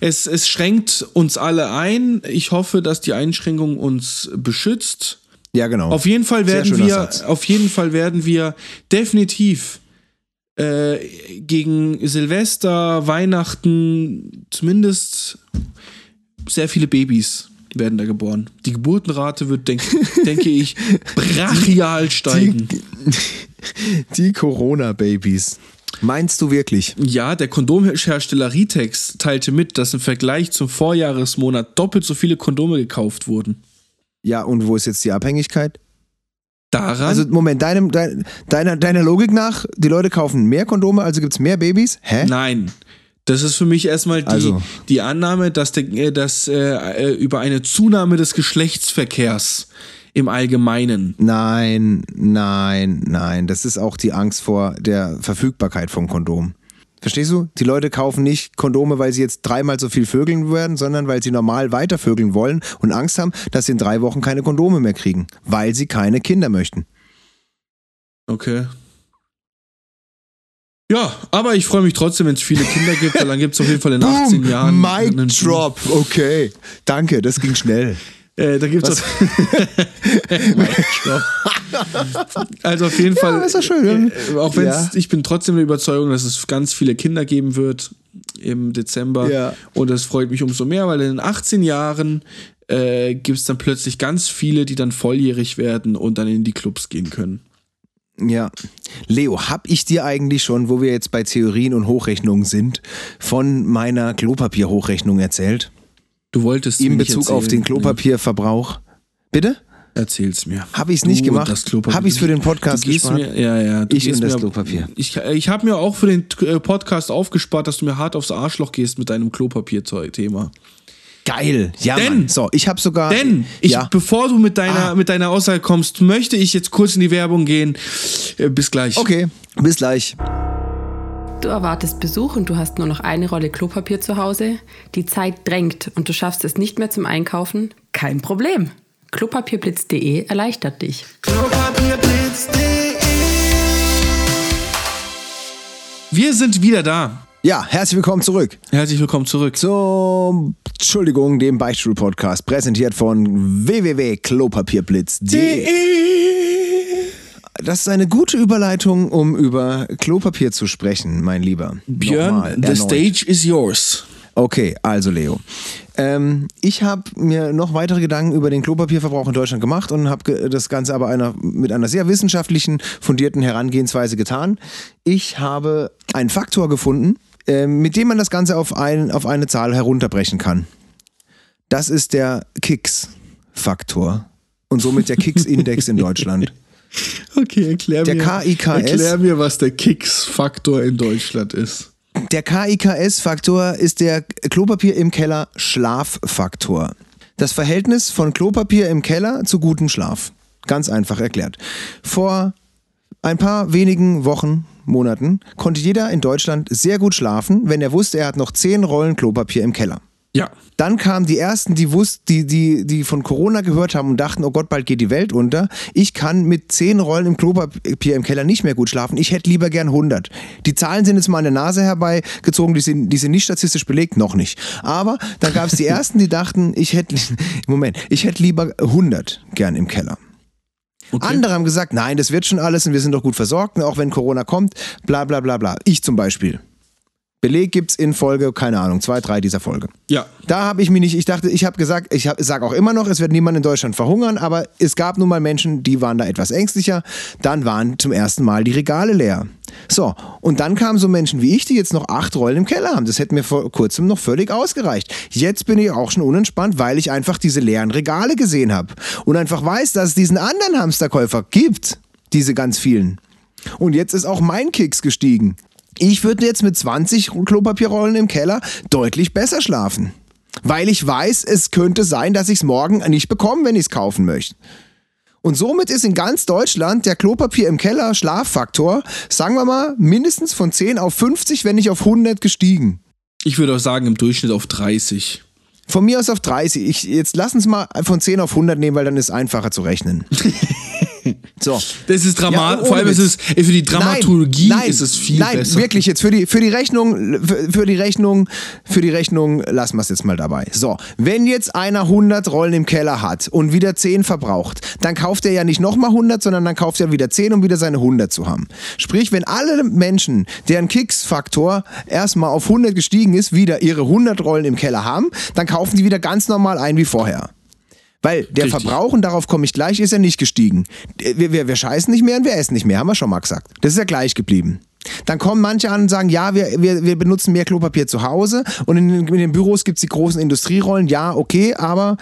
Es, es schränkt uns alle ein. Ich hoffe, dass die Einschränkung uns beschützt. Ja, genau. Auf jeden Fall werden wir, Satz. auf jeden Fall werden wir definitiv äh, gegen Silvester, Weihnachten, zumindest sehr viele Babys werden da geboren. Die Geburtenrate wird, denk, denke ich, brachial steigen. Die Corona-Babys. Meinst du wirklich? Ja, der Kondomhersteller Ritex teilte mit, dass im Vergleich zum Vorjahresmonat doppelt so viele Kondome gekauft wurden. Ja, und wo ist jetzt die Abhängigkeit? Daran, Also, Moment, deinem, dein, deiner, deiner Logik nach, die Leute kaufen mehr Kondome, also gibt es mehr Babys? Hä? nein. Das ist für mich erstmal die, Also. die Annahme, dass, der, äh, dass äh, äh, über eine Zunahme des Geschlechtsverkehrs im Allgemeinen. Nein, nein, nein. Das ist auch die Angst vor der Verfügbarkeit von Kondomen. Verstehst du? Die Leute kaufen nicht Kondome, weil sie jetzt dreimal so viel vögeln werden, sondern weil sie normal weiter vögeln wollen und Angst haben, dass sie in drei Wochen keine Kondome mehr kriegen, weil sie keine Kinder möchten. Okay. Ja, aber ich freue mich trotzdem, wenn es viele Kinder gibt, weil dann gibt es auf jeden Fall in 18 Jahren. einen- Mic drop. Okay, danke, das ging schnell. Äh, da gibt's Also auf jeden Fall. ist doch schön, Äh, auch wenn Ja. ich bin trotzdem der Überzeugung, dass es ganz viele Kinder geben wird im Dezember. Ja. Und das freut mich umso mehr, weil in den 18 Jahren äh, gibt es dann plötzlich ganz viele, die dann volljährig werden und dann in die Clubs gehen können. Ja. Leo, hab ich dir eigentlich schon, wo wir jetzt bei Theorien und Hochrechnungen sind, von meiner Klopapierhochrechnung erzählt? Du wolltest In Bezug auf erzählen. den Klopapierverbrauch. Bitte? Erzähl's mir. Hab ich's Du nicht gemacht? Das Klopapier. Hab ich's für den Podcast du gespart? Mir, ja, ja. Du Ich und das mir, Klopapier. Ich, ich habe mir auch für den äh, Podcast aufgespart, dass du mir hart aufs Arschloch gehst mit deinem Klopapier-Thema. Geil. Ja, Denn- Mann. So, ich habe sogar. Denn, ich, ja. bevor du mit deiner, Ah. mit deiner Aussage kommst, möchte ich jetzt kurz in die Werbung gehen. Äh, bis gleich. Okay, bis gleich. Du erwartest Besuch und du hast nur noch eine Rolle Klopapier zu Hause. Die Zeit drängt und du schaffst es nicht mehr zum Einkaufen? Kein Problem. Klopapierblitz.de erleichtert dich. Wir sind wieder da. Ja, herzlich willkommen zurück Herzlich willkommen zurück. zum, Entschuldigung, dem Beichtstuhl-Podcast, präsentiert von www.klopapierblitz.de. Das ist eine gute Überleitung, um über Klopapier zu sprechen, mein Lieber. Björn, Nochmal, the stage is yours. Okay, also Leo. Ähm, ich habe mir noch weitere Gedanken über den Klopapierverbrauch in Deutschland gemacht und habe ge das Ganze aber einer, mit einer sehr wissenschaftlichen, fundierten Herangehensweise getan. Ich habe einen Faktor gefunden, ähm, mit dem man das Ganze auf, ein, auf eine Zahl herunterbrechen kann. Das ist der Kicks-Faktor und somit der Kicks-Index in Deutschland. Okay, erklär Der mir. KIKS. Erklär mir, was der Kicks-Faktor in Deutschland ist. Der KIKS-Faktor ist der Klopapier im Keller Schlaffaktor. Das Verhältnis von Klopapier im Keller zu gutem Schlaf. Ganz einfach erklärt. Vor ein paar wenigen Wochen, Monaten konnte jeder in Deutschland sehr gut schlafen, wenn er wusste, er hat noch 10 Rollen Klopapier im Keller. Ja. Dann kamen die ersten, die wussten, die, die, die von Corona gehört haben und dachten, oh Gott, bald geht die Welt unter. Ich kann mit zehn Rollen im Klopapier im Keller nicht mehr gut schlafen. Ich hätte lieber gern 100. Die Zahlen sind jetzt mal an der Nase herbeigezogen, die sind, die sind nicht statistisch belegt, noch nicht. Aber dann gab es die ersten, die dachten, ich hätte, Moment, ich hätte lieber 100 gern im Keller. Okay. Andere haben gesagt, nein, das wird schon alles und wir sind doch gut versorgt, auch wenn Corona kommt, bla bla bla bla. Ich zum Beispiel Beleg gibt's in Folge, keine Ahnung, zwei, drei dieser Folge. Ja. Da habe ich mich nicht, ich dachte, ich habe gesagt, ich sage auch immer noch, es wird niemand in Deutschland verhungern, aber es gab nun mal Menschen, die waren da etwas ängstlicher. Dann waren zum ersten Mal die Regale leer. So, und dann kamen so Menschen wie ich, die jetzt noch acht Rollen im Keller haben. Das hätte mir vor kurzem noch völlig ausgereicht. Jetzt bin ich auch schon unentspannt, weil ich einfach diese leeren Regale gesehen habe und einfach weiß, dass es diesen anderen Hamsterkäufer gibt. Diese ganz vielen. Und jetzt ist auch mein Kicks gestiegen. Ich würde jetzt mit 20 Klopapierrollen im Keller deutlich besser schlafen. Weil ich weiß, es könnte sein, dass ich es morgen nicht bekomme, wenn ich es kaufen möchte. Und somit ist in ganz Deutschland der Klopapier im Keller Schlaffaktor, sagen wir mal, mindestens von 10 auf 50, wenn nicht auf 100 gestiegen. Ich würde auch sagen, im Durchschnitt auf 30. Von mir aus auf 30. Ich, jetzt lass uns mal von 10 auf 100 nehmen, weil dann ist es einfacher zu rechnen. So. Das ist Ja, dramatisch. ohne Vor allem ist es, ey, für die Dramaturgie nein, nein, ist es viel nein, besser. wirklich jetzt für die für die Rechnung für, für die Rechnung für die Rechnung lassen wir es jetzt mal dabei. So, wenn jetzt einer 100 Rollen im Keller hat und wieder 10 verbraucht, dann kauft er ja nicht nochmal 100, sondern dann kauft er wieder 10, um wieder seine 100 zu haben. Sprich, wenn alle Menschen, deren Kicks-Faktor erstmal auf 100 gestiegen ist, wieder ihre 100 Rollen im Keller haben, dann kaufen die wieder ganz normal ein wie vorher. Weil der Richtig. Verbrauch, und darauf komme ich gleich, ist ja nicht gestiegen. Wir, wir, wir scheißen nicht mehr und wir essen nicht mehr, haben wir schon mal gesagt. Das ist ja gleich geblieben. Dann kommen manche an und sagen, ja, wir, wir, wir benutzen mehr Klopapier zu Hause und in, den- in den Büros gibt es die großen Industrierollen. Ja, okay, aber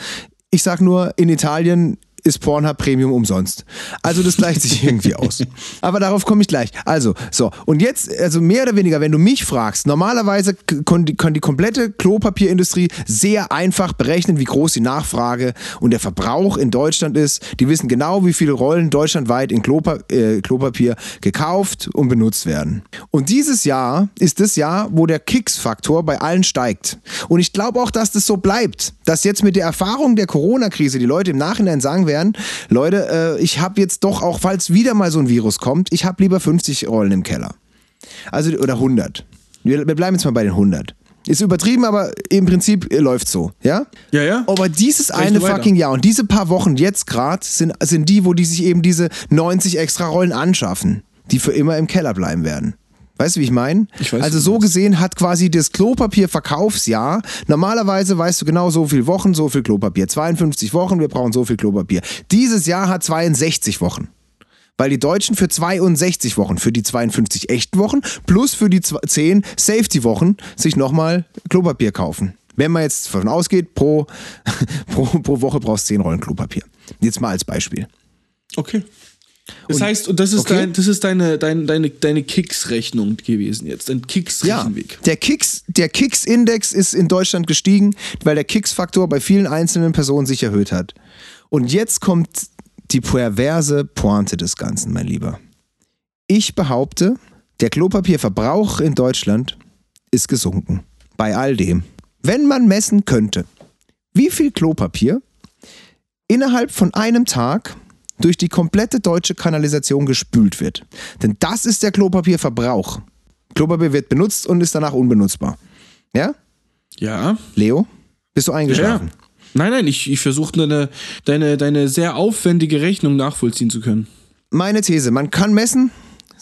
ich sag nur, in Italien ist Pornhub Premium umsonst. Also das gleicht sich irgendwie aus. Aber darauf komme ich gleich. Also, so. Und jetzt, also mehr oder weniger, wenn du mich fragst, normalerweise kann die, kann die komplette Klopapierindustrie sehr einfach berechnen, wie groß die Nachfrage und der Verbrauch in Deutschland ist. Die wissen genau, wie viele Rollen deutschlandweit in Klopa äh, Klopapier gekauft und benutzt werden. Und dieses Jahr ist das Jahr, wo der Kicks-Faktor bei allen steigt. Und ich glaube auch, dass das so bleibt. Dass jetzt mit der Erfahrung der Corona-Krise die Leute im Nachhinein sagen werden, Leute, äh, ich habe jetzt doch auch, falls wieder mal so ein Virus kommt, ich habe lieber 50 Rollen im Keller. Also, oder 100. Wir, wir bleiben jetzt mal bei den 100. Ist übertrieben, aber im Prinzip äh, läuft so, ja? Ja, ja. Aber dieses Rechne eine fucking Jahr und diese paar Wochen jetzt gerade sind, sind die, wo die sich eben diese 90 extra Rollen anschaffen, die für immer im Keller bleiben werden. Weißt du, wie ich meine? Also so gesehen hat quasi das Klopapierverkaufsjahr, normalerweise weißt du genau so viel Wochen, so viel Klopapier. 52 Wochen, wir brauchen so viel Klopapier. Dieses Jahr hat 62 Wochen. Weil die Deutschen für 62 Wochen, für die 52 echten Wochen plus für die zw- 10 Safety-Wochen sich nochmal Klopapier kaufen. Wenn man jetzt davon ausgeht, pro, pro, pro Woche brauchst du 10 Rollen Klopapier. Jetzt mal als Beispiel. Okay. Das Und- heißt, und das ist, okay. dein, das ist deine, deine, deine, deine Kicks-Rechnung gewesen jetzt, dein Ja, Kicks-Rechenweg. der Kicks, der Kicks-Index ist in Deutschland gestiegen, weil der Kicks-Faktor bei vielen einzelnen Personen sich erhöht hat. Und jetzt kommt die perverse Pointe des Ganzen, mein Lieber. Ich behaupte, der Klopapierverbrauch in Deutschland ist gesunken. Bei all dem. Wenn man messen könnte, wie viel Klopapier innerhalb von einem Tag durch die komplette deutsche Kanalisation gespült wird. Denn das ist der Klopapierverbrauch. Klopapier wird benutzt und ist danach unbenutzbar. Ja? Ja. Leo? Bist du eingeschlafen? Nein, nein, ich, ich versuche deine, deine, deine sehr aufwendige Rechnung nachvollziehen zu können. Meine These, man kann messen.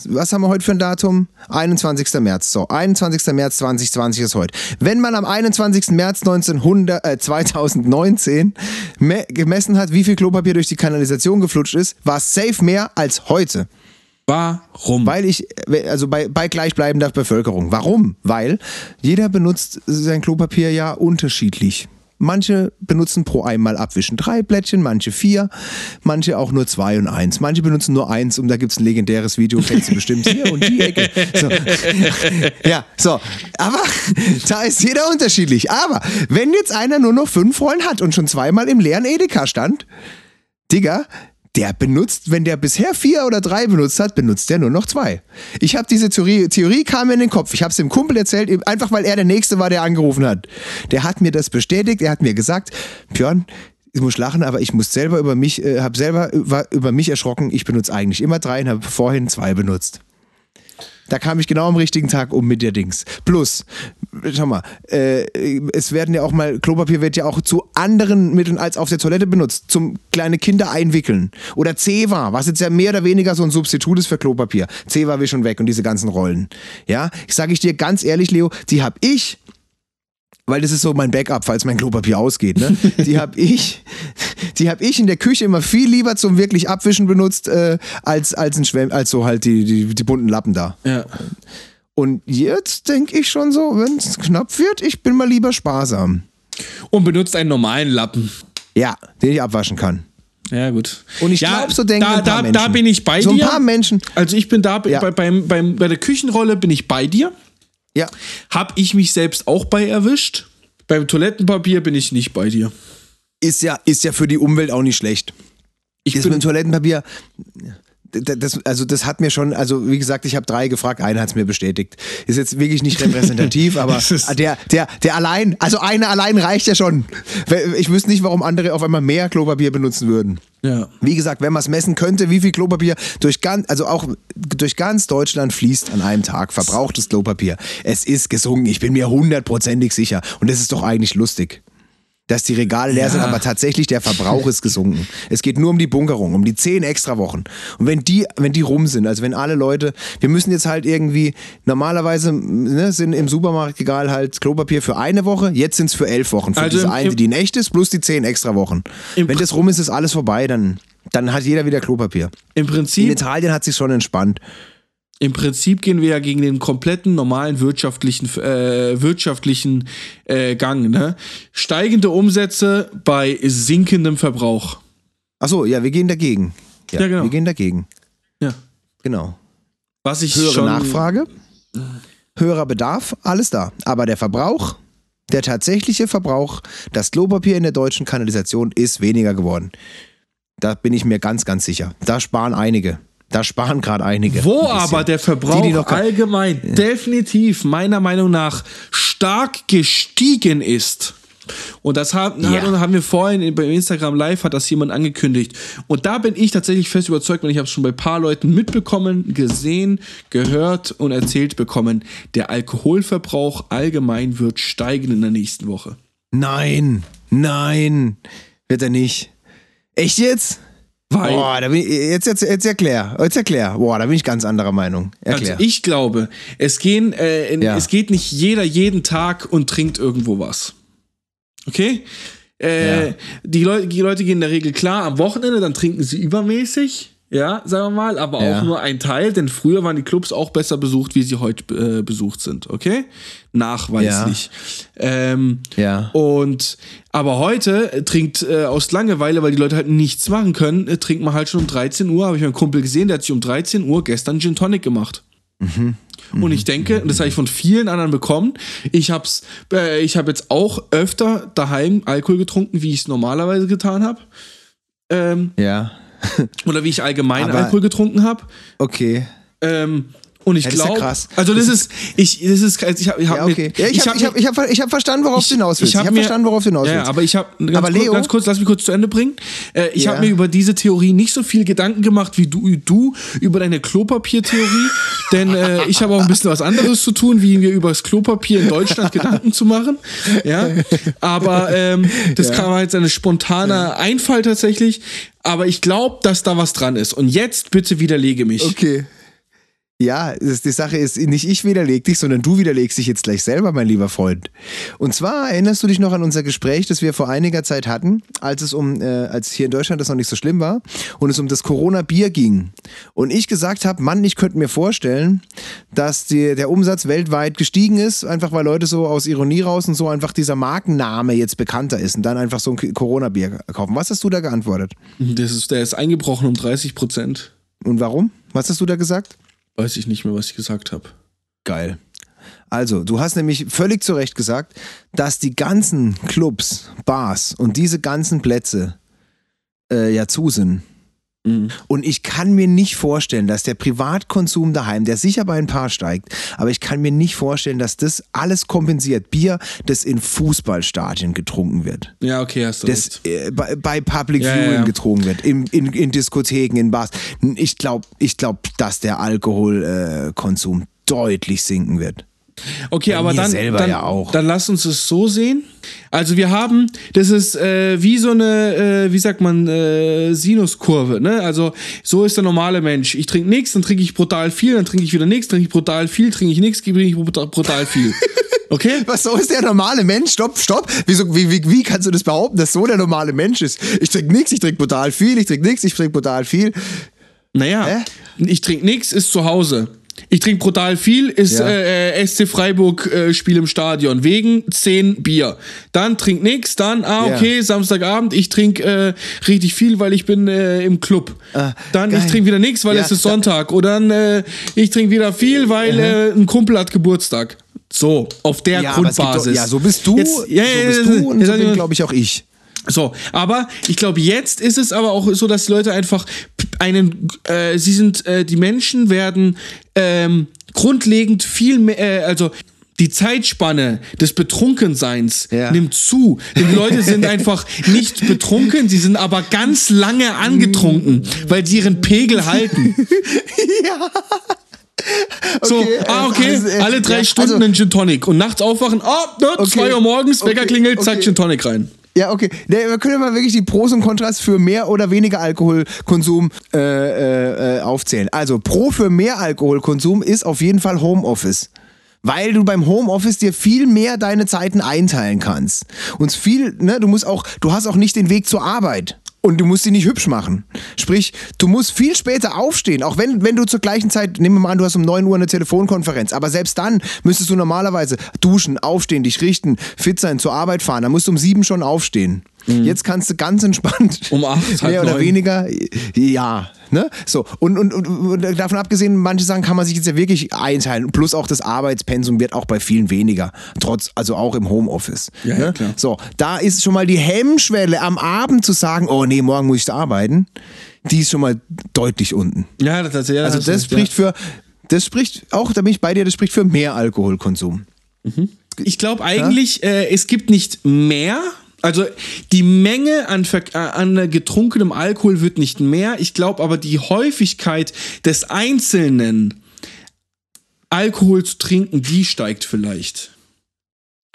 Was haben wir heute für ein Datum? 21. März. So, 21. März 2020 ist heute. Wenn man am 21. März 1900, äh, 2019 me gemessen hat, wie viel Klopapier durch die Kanalisation geflutscht ist, war es safe mehr als heute. Warum? Weil ich, also bei, bei gleichbleibender Bevölkerung. Warum? Weil jeder benutzt sein Klopapier ja unterschiedlich. Manche benutzen pro einmal abwischen drei Blättchen, manche vier, manche auch nur zwei und eins. Manche benutzen nur eins und da gibt es ein legendäres Video, kennst du bestimmt hier und die Ecke. So. Ja, so. Aber da ist jeder unterschiedlich. Aber wenn jetzt einer nur noch fünf Rollen hat und schon zweimal im leeren Edeka stand, Digga, der benutzt, wenn der bisher vier oder drei benutzt hat, benutzt der nur noch zwei. Ich habe diese Theorie, Theorie kam mir in den Kopf. Ich habe es dem Kumpel erzählt, einfach weil er der Nächste war, der angerufen hat. Der hat mir das bestätigt. Er hat mir gesagt, Björn, ich muss lachen, aber ich muss selber über mich, äh, habe selber über, über mich erschrocken. Ich benutze eigentlich immer drei und habe vorhin zwei benutzt. Da kam ich genau am richtigen Tag um mit der Dings. Plus, schau mal, äh, es werden ja auch mal, Klopapier wird ja auch zu anderen Mitteln als auf der Toilette benutzt, zum kleine Kinder einwickeln. Oder Zewa, was jetzt ja mehr oder weniger so ein Substitut ist für Klopapier. Zewa will schon weg und diese ganzen Rollen. Ja, ich sage ich dir ganz ehrlich, Leo, die habe ich weil das ist so mein Backup, falls mein Klopapier ausgeht. Ne? Die habe ich, die habe ich in der Küche immer viel lieber zum wirklich Abwischen benutzt äh, als als ein Schwemm, als so halt die, die die bunten Lappen da. Ja. Und jetzt denke ich schon so, wenn es knapp wird, ich bin mal lieber sparsam. Und benutzt einen normalen Lappen. Ja, den ich abwaschen kann. Ja, gut. Und ich Ja, glaube, so denken da, ein paar da, Menschen. da bin ich bei so ein dir. paar Menschen. Also ich bin da Ja. bei, beim, beim, bei der Küchenrolle bin ich bei dir. Ja, Hab ich mich selbst auch bei erwischt. Beim Toilettenpapier bin ich nicht bei dir. ist ja, ist ja für die Umwelt auch nicht schlecht. Ich Das bin, mit dem Toilettenpapier, das, also das hat mir schon, also wie gesagt, ich habe drei gefragt, einer hat es mir bestätigt. Ist jetzt wirklich nicht repräsentativ, aber ist- der, der, der allein, also einer allein reicht ja schon. Ich wüsste nicht, warum andere auf einmal mehr Klopapier benutzen würden. Ja. Wie gesagt, wenn man es messen könnte, wie viel Klopapier durch ganz, also auch durch ganz Deutschland fließt an einem Tag verbrauchtes Klopapier. Es ist gesunken, ich bin mir hundertprozentig sicher. Und das ist doch eigentlich lustig. Dass die Regale leer sind, Ja. aber tatsächlich der Verbrauch ist gesunken. Es geht nur um die Bunkerung, um die zehn extra Wochen. Und wenn die, wenn die rum sind, also wenn alle Leute, wir müssen jetzt halt irgendwie, normalerweise ne, sind im Supermarktregal halt Klopapier für eine Woche, jetzt sind es für elf Wochen. Für Also diese eine, die in echt ist, plus die zehn extra Wochen. Wenn das rum ist, ist alles vorbei, dann, dann hat jeder wieder Klopapier. Im In Prinzip, Italien hat sich schon entspannt. Im Prinzip gehen wir ja gegen den kompletten normalen wirtschaftlichen, äh, wirtschaftlichen äh, Gang. Ne? Steigende Umsätze bei sinkendem Verbrauch. Achso, ja, wir gehen dagegen. Ja, Ja, genau. Wir gehen dagegen. Ja. Genau. Was ich Höhere schon. Nachfrage, höherer Bedarf, alles da. Aber der Verbrauch, der tatsächliche Verbrauch, das Klopapier in der deutschen Kanalisation ist weniger geworden. Da bin ich mir ganz, ganz sicher. Da sparen einige. Da sparen gerade einige. Wo Ein aber der Verbrauch Die, die allgemein definitiv meiner Meinung nach stark gestiegen ist. Und das haben, Ja. haben wir vorhin beim Instagram Live, hat das jemand angekündigt. Und da bin ich tatsächlich fest überzeugt, weil ich habe es schon bei ein paar Leuten mitbekommen, gesehen, gehört und erzählt bekommen, der Alkoholverbrauch allgemein wird steigen in der nächsten Woche. Nein, nein, wird er nicht. Echt jetzt? Weil Boah, da bin ich, jetzt, jetzt, jetzt erklär. Jetzt erklär. Boah, da bin ich ganz anderer Meinung. Erklär. Also ich glaube, es, gehen, äh, in, Ja. es geht nicht jeder jeden Tag und trinkt irgendwo was. Okay? Äh, Ja. die, Leute, die Leute gehen in der Regel klar am Wochenende, dann trinken sie übermäßig. Ja, sagen wir mal, aber Ja. auch nur ein Teil, denn früher waren die Clubs auch besser besucht, wie sie heute äh, besucht sind, okay? Nachweislich. Ähm, ja. und aber heute äh, trinkt äh, aus Langeweile, weil die Leute halt nichts machen können, äh, trinkt man halt schon um 13 Uhr. Habe ich meinen Kumpel gesehen, der hat sich um 13 Uhr gestern Gin Tonic gemacht. Und ich denke, und das habe ich von vielen anderen bekommen, ich hab's, äh, ich habe jetzt auch öfter daheim Alkohol getrunken, wie ich es normalerweise getan habe. Ähm, Ja. oder wie ich allgemein Aber- Alkohol getrunken habe. Okay. Ähm, und ich Ja, das ist ja glaube, krass. also das ist, ich, das ist, ich habe, ich hab Ja, okay. Ja, ich habe ich hab, ich hab, ich hab verstanden, worauf du hinaus willst. Ich, hab habe mir- verstanden, worauf du hinaus ja, willst. Ja, aber ich habe ganz, Aber kurz, ganz kurz, lass mich kurz zu Ende bringen. Äh, ich Ja. habe mir über diese Theorie nicht so viel Gedanken gemacht wie du, du über deine Klopapiertheorie, denn äh, ich habe auch ein bisschen was anderes zu tun, wie mir über das Klopapier in Deutschland Gedanken zu machen. Ja, aber ähm, das kam halt ein spontaner Einfall tatsächlich. Aber ich glaube, dass da was dran ist. Und jetzt bitte widerlege mich. Okay. Ja, die Sache ist, nicht ich widerleg dich, sondern du widerlegst dich jetzt gleich selber, mein lieber Freund. Und zwar erinnerst du dich noch an unser Gespräch, das wir vor einiger Zeit hatten, als es um, äh, als hier in Deutschland das noch nicht so schlimm war und es um das Corona-Bier ging. Und ich gesagt habe, Mann, ich könnte mir vorstellen, dass die, der Umsatz weltweit gestiegen ist, einfach weil Leute so aus Ironie raus und so einfach dieser Markenname jetzt bekannter ist und dann einfach so ein Corona-Bier kaufen. Was hast du da geantwortet? Das ist, der ist eingebrochen um 30 Prozent. Und warum? Was hast du da gesagt? Weiß ich nicht mehr, was ich gesagt habe. Geil. Also, du hast nämlich völlig zu Recht gesagt, dass die ganzen Clubs, Bars und diese ganzen Plätze äh, ja zu sind. Und ich kann mir nicht vorstellen, dass der Privatkonsum daheim, der sicher bei ein paar steigt, aber ich kann mir nicht vorstellen, dass das alles kompensiert. Bier, das in Fußballstadien getrunken wird. Ja, okay, hast du Das recht. äh, bei, bei Public Ja, Viewing ja, ja. getrunken wird, in, in, in Diskotheken, in Bars. Ich glaube, ich glaub, dass der Alkoholkonsum äh, deutlich sinken wird. Okay, Bei aber dann, selber dann, ja auch. dann lass uns es so sehen. Also wir haben, das ist äh, wie so eine, äh, wie sagt man, äh, Sinuskurve. Ne? Also so ist der normale Mensch. Ich trinke nichts, dann trinke ich brutal viel, dann trinke ich wieder nichts, trinke ich brutal viel, trinke ich nichts, trinke ich brutal, brutal viel. Okay? Was so ist der normale Mensch? Stopp, stopp. Wieso, wie, wie, wie kannst du das behaupten, dass so der normale Mensch ist? Ich trinke nichts, ich trinke brutal viel, ich trinke nichts, ich trinke brutal viel. Naja, Hä? ich trinke nichts, ist zu Hause. Ich trinke brutal viel, ist Ja. äh, äh, SC Freiburg äh, Spiel im Stadion wegen 10 Bier. Dann trink nix, dann ah Ja. okay, Samstagabend, ich trinke äh, richtig viel, weil ich bin äh, im Club. Ah, dann geil. ich trinke wieder nix, weil Ja, es ist Sonntag oder dann äh, ich trinke wieder viel, weil äh, ein Kumpel hat Geburtstag. So, auf der Ja, Grundbasis. doch, ja, so bist du, Jetzt, ja, so ja, bist ja, du und so bin, glaube ich, auch ich. So, aber ich glaube, jetzt ist es aber auch so, dass die Leute einfach einen, äh, sie sind, äh, die Menschen werden ähm, grundlegend viel mehr, äh, also die Zeitspanne des Betrunkenseins Ja. nimmt zu. Denn die Leute sind einfach nicht betrunken, sie sind aber ganz lange angetrunken, weil sie ihren Pegel halten. So, Okay, ah, äh, okay, also, äh, alle drei ja, Stunden also- ein Gin Tonic und nachts aufwachen, ah, ne, Okay, zwei Uhr morgens, Wecker okay, klingelt, zack. Gin Tonic rein. Ja, okay. Ne, wir können mal wirklich die Pros und Kontras für mehr oder weniger Alkoholkonsum äh, äh, äh, aufzählen. Also Pro für mehr Alkoholkonsum ist auf jeden Fall Homeoffice. Weil du beim Homeoffice dir viel mehr deine Zeiten einteilen kannst. Und viel, ne, du musst auch, du hast auch nicht den Weg zur Arbeit. Und du musst sie nicht hübsch machen. Sprich, du musst viel später aufstehen, auch wenn, wenn du zur gleichen Zeit, nehmen wir mal an, du hast um 9 Uhr eine Telefonkonferenz, aber selbst dann müsstest du normalerweise duschen, aufstehen, dich richten, fit sein, zur Arbeit fahren, dann musst du um 7 schon aufstehen. Jetzt kannst du ganz entspannt, Um acht, mehr oder neun. weniger, ja, ne? So, und, und, und, davon abgesehen, manche Sachen kann man sich jetzt ja wirklich einteilen, plus auch das Arbeitspensum wird auch bei vielen weniger, trotz, also auch im Homeoffice. Ja, ne? ja, klar. So, da ist schon mal die Hemmschwelle am Abend zu sagen, oh nee, morgen muss ich da arbeiten, die ist schon mal deutlich unten. Ja, das, ja, Also hast das recht, ja. spricht für, das spricht, auch da bin ich bei dir, das spricht für mehr Alkoholkonsum. Ich glaube eigentlich, äh, es gibt nicht mehr. Also die Menge an, äh, an getrunkenem Alkohol wird nicht mehr. Ich glaube aber die Häufigkeit des Einzelnen Alkohol zu trinken, die steigt vielleicht.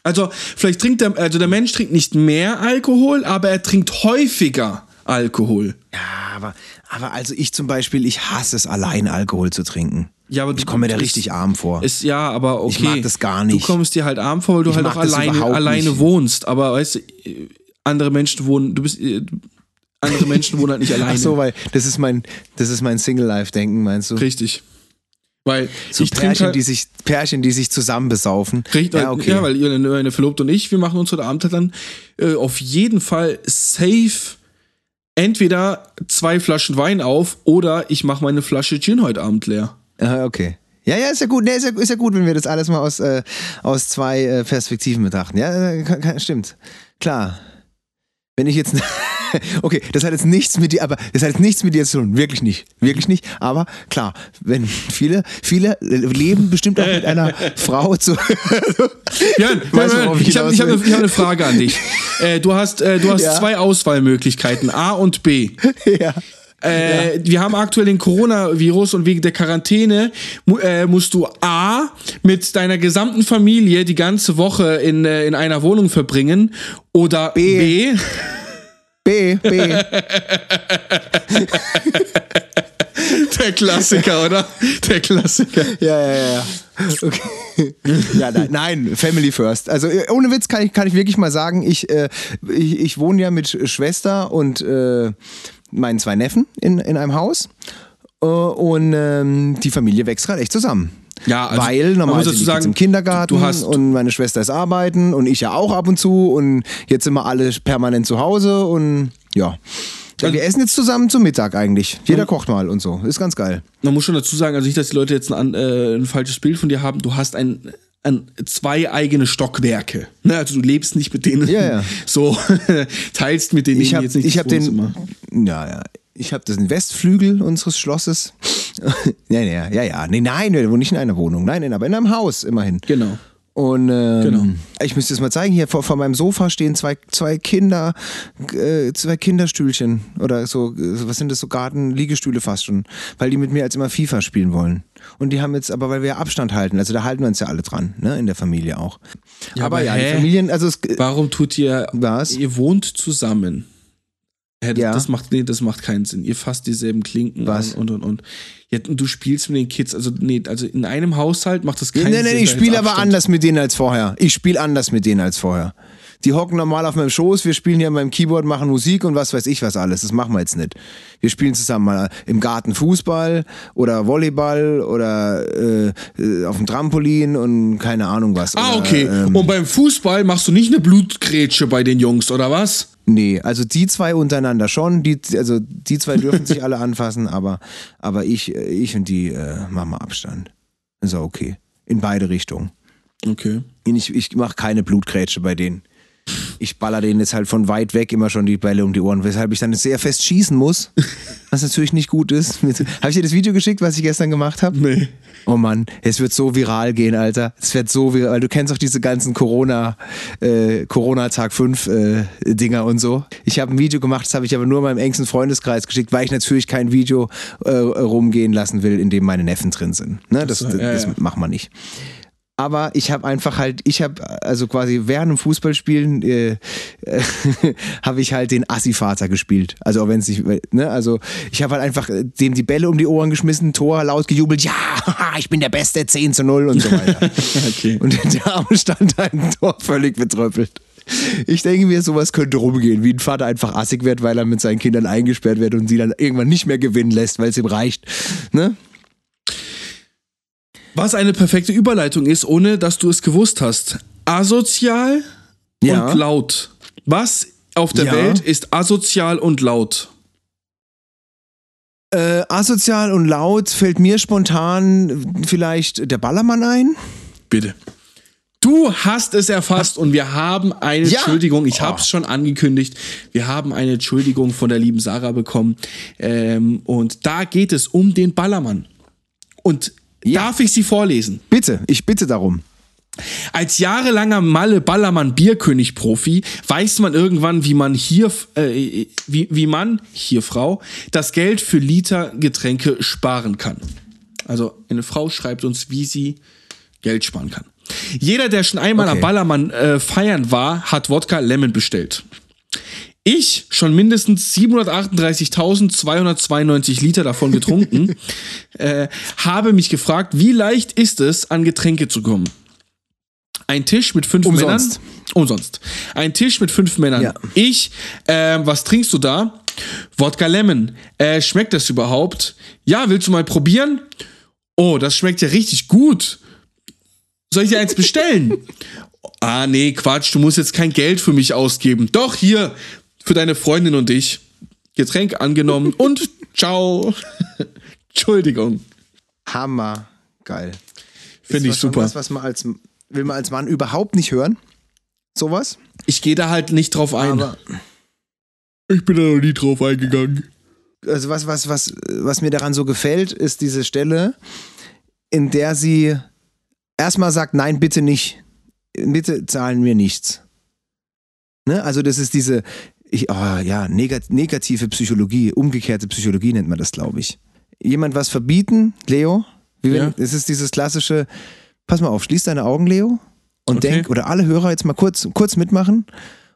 Also vielleicht trinkt der, also der Mensch trinkt nicht mehr Alkohol, aber er trinkt häufiger Alkohol. Ja, aber, aber also ich zum Beispiel, ich hasse es, allein Alkohol zu trinken. Ja, aber Ich komme mir da richtig arm vor. Ist ja, aber okay. Ich mag das gar nicht. Du kommst dir halt arm vor, weil du Ich halt auch alleine, alleine wohnst. Aber weißt du, andere Menschen wohnen, du bist, äh, andere Menschen wohnen halt nicht alleine. Ach so, weil das ist mein, das ist mein Single-Life-Denken, meinst du? Richtig. Weil So ich Pärchen, halt, die sich, Pärchen, die sich zusammen besaufen. Richtig, ja, ja, okay. ja, weil ihr, meine Verlobte und ich, wir machen uns heute Abend halt dann äh, auf jeden Fall safe entweder zwei Flaschen Wein auf oder ich mache meine Flasche Gin heute Abend leer. Okay. Ja, ja, ist ja gut. Nee, ist, ja, ist ja gut, wenn wir das alles mal aus, äh, aus zwei äh, Perspektiven betrachten. Ja, äh, kann, kann, stimmt. Klar. Wenn ich jetzt. okay, das hat jetzt nichts mit dir, aber das hat jetzt nichts mit dir zu tun. Wirklich nicht. Wirklich nicht. Aber klar, wenn viele, viele leben bestimmt auch mit einer Frau zu. Jan, Weißt worauf ich ich habe hab, eine- hab eine Frage an dich. Äh, du hast, äh, du hast Ja. zwei Auswahlmöglichkeiten, A und B. ja. Äh, Wir haben aktuell den Coronavirus und wegen der Quarantäne mu äh, musst du A mit deiner gesamten Familie die ganze Woche in, äh, in einer Wohnung verbringen oder B, B. B, B. der Klassiker, oder? Der Klassiker. Ja, ja, ja, ja. Okay. Ja, nein, nein, Family first. Also äh, ohne Witz kann ich, kann ich wirklich mal sagen, ich, äh, ich, ich wohne ja mit Schwester und äh, meinen zwei Neffen in, in einem Haus. Äh, und ähm, die Familie wächst gerade echt zusammen. Ja, also, Weil man muss normalerweise liegt sagen, im Kindergarten du hast- und meine Schwester ist arbeiten und ich ja auch ab und zu und jetzt sind wir alle permanent zu Hause und ja. Also wir essen jetzt zusammen zum Mittag eigentlich. Jeder kocht mal und so. Ist ganz geil. Man muss schon dazu sagen, also nicht, dass die Leute jetzt ein, äh, ein falsches Bild von dir haben. Du hast ein, ein zwei eigene Stockwerke. Ne? Also du lebst nicht mit denen Ja, ja. so teilst mit denen Ich habe jetzt nicht ich das hab den, ja, ja, ich habe den Westflügel unseres Schlosses. ja, ja, ja, ja, nee, nein, wir wohnen nicht in einer Wohnung, nein, nein, aber in einem Haus immerhin. Genau. Und ähm, Genau. ich müsste es mal zeigen, hier vor, vor meinem Sofa stehen zwei, zwei Kinder, äh, zwei Kinderstühlchen oder so, äh, was sind das, so Gartenliegestühle fast schon, weil die mit mir als immer FIFA spielen wollen. Und die haben jetzt, aber weil wir ja Abstand halten, also da halten wir uns ja alle dran, ne, in der Familie auch. Ja, aber aber ja, hä? die Familien, also es, Warum tut ihr. Was? Ihr wohnt zusammen. Das, Ja. das, macht, nee, das macht keinen Sinn. Ihr fasst dieselben Klinken Was? und und und. Ja, und du spielst mit den Kids, also nee, also in einem Haushalt macht das keinen nee, nee, Sinn. ich da spiele aber anders mit denen als vorher. Ich spiele anders mit denen als vorher. Die hocken normal auf meinem Schoß, wir spielen hier an meinem Keyboard, machen Musik und was weiß ich was alles. Das machen wir jetzt nicht. Wir spielen zusammen mal im Garten Fußball oder Volleyball oder äh, auf dem Trampolin und keine Ahnung was. Ah, oder, okay. Ähm, und beim Fußball machst du nicht eine Blutgrätsche bei den Jungs, oder was? Nee, also die zwei untereinander schon. Die, also die zwei dürfen sich alle anfassen, aber, aber ich, ich und die äh, machen mal Abstand. Ist auch okay. In beide Richtungen. Okay. Ich, ich mache keine Blutgrätsche bei denen. Ich baller denen jetzt halt von weit weg immer schon die Bälle um die Ohren, weshalb ich dann sehr fest schießen muss, was natürlich nicht gut ist. Habe ich dir das Video geschickt, was ich gestern gemacht habe? Nee. Oh Mann, es wird so viral gehen, Alter. Es wird so viral, weil du kennst auch diese ganzen Corona, äh, Corona-Tag 5 äh, Dinger und so. Ich habe ein Video gemacht, das habe ich aber nur meinem engsten Freundeskreis geschickt, weil ich natürlich kein Video äh, rumgehen lassen will, in dem meine Neffen drin sind. Ne? Das, das, ja, das ja. macht man nicht. Aber ich habe einfach halt, ich habe also quasi während dem Fußballspielen äh, äh, habe ich halt den Assi-Vater gespielt. Also auch wenn es nicht, ne, also ich habe halt einfach äh, dem die Bälle um die Ohren geschmissen, Tor laut gejubelt, ja, haha, ich bin der Beste, 10 zu 0 und so weiter. Okay. Und der Arme stand da im Tor völlig betröppelt. Ich denke mir, sowas könnte rumgehen, wie ein Vater einfach assig wird, weil er mit seinen Kindern eingesperrt wird und sie dann irgendwann nicht mehr gewinnen lässt, weil es ihm reicht. Ne? Was eine perfekte Überleitung ist, ohne dass du es gewusst hast. Asozial Ja. und laut. Was auf der Ja. Welt ist asozial und laut? Äh, asozial und laut fällt mir spontan vielleicht der Ballermann ein. Bitte. Du hast es erfasst und wir haben eine Ja. Entschuldigung, ich Oh. habe es schon angekündigt, wir haben eine Entschuldigung von der lieben Sarah bekommen ähm, und da geht es um den Ballermann. Und darf ich sie vorlesen? Bitte, ich bitte darum. Als jahrelanger Malle Ballermann Bierkönig Profi weiß man irgendwann, wie man hier, äh, wie, wie man, hier Frau, das Geld für Liter Getränke sparen kann. Also eine Frau schreibt uns, wie sie Geld sparen kann. Jeder, der schon einmal am Okay. Ballermann äh, feiern war, hat Wodka Lemon bestellt. Ich schon mindestens 738.292 Liter davon getrunken, äh, habe mich gefragt, wie leicht ist es, an Getränke zu kommen? Ein Tisch mit fünf Umsonst. Männern. Umsonst. Ein Tisch mit fünf Männern. Ja. Ich, ähm, was trinkst du da? Wodka Lemon. Äh, schmeckt das überhaupt? Ja, willst du mal probieren? Oh, das schmeckt ja richtig gut. Soll ich dir eins bestellen? ah, nee, Quatsch, du musst jetzt kein Geld für mich ausgeben. Doch, hier, für deine Freundin und ich. Getränk angenommen und ciao. Entschuldigung. Hammer. Geil. Finde ich super. Was, was man als, will man als Mann überhaupt nicht hören. Sowas. Ich gehe da halt nicht drauf ein. Aber ich bin da noch nie drauf eingegangen. also was, was, was, was mir daran so gefällt, ist diese Stelle, in der sie erstmal sagt, nein, bitte nicht. Bitte zahlen mir nichts. Ne? Also das ist diese, ich, oh, ja, negat negative Psychologie, umgekehrte Psychologie nennt man das, glaube ich. Jemand was verbieten, Leo, wie wenn, Ja. es ist dieses klassische, pass mal auf, schließ deine Augen, Leo, und Okay. denk, oder alle Hörer jetzt mal kurz, kurz mitmachen,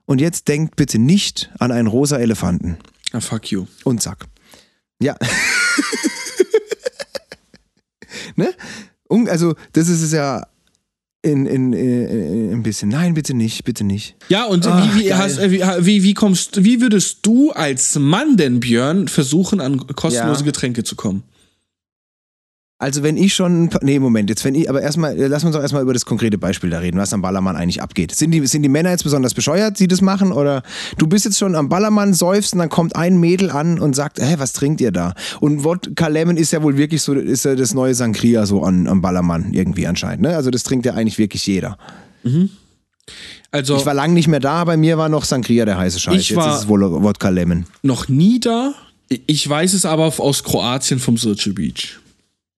und jetzt denkt bitte nicht an einen rosa Elefanten. Ah, fuck you. Und zack. Ja. ne? Also, das ist es ja in, in, in, ein bisschen. Nein, bitte nicht, bitte nicht. Ja, und Ach, wie, wie, geil. hast, äh, wie, wie, wie kommst, wie würdest du als Mann denn, Björn, versuchen, an kostenlose Ja. Getränke zu kommen? Also, wenn ich schon. Nee, Moment, jetzt, wenn ich. Aber erstmal, äh, lass uns doch erstmal über das konkrete Beispiel da reden, was am Ballermann eigentlich abgeht. Sind die, sind die Männer jetzt besonders bescheuert, die das machen? Oder du bist jetzt schon am Ballermann, säufst und dann kommt ein Mädel an und sagt, hä, was trinkt ihr da? Und Wodka Lemon ist ja wohl wirklich so, ist ja das neue Sangria so an, am Ballermann irgendwie anscheinend. Ne? Also, das trinkt ja eigentlich wirklich jeder. Also Ich war lange nicht mehr da, bei mir war noch Sangria der heiße Scheiß. Ich Jetzt war- ist es wohl Wodka Lemon. noch nie da. Ich weiß es aber aus Kroatien vom Circle Beach.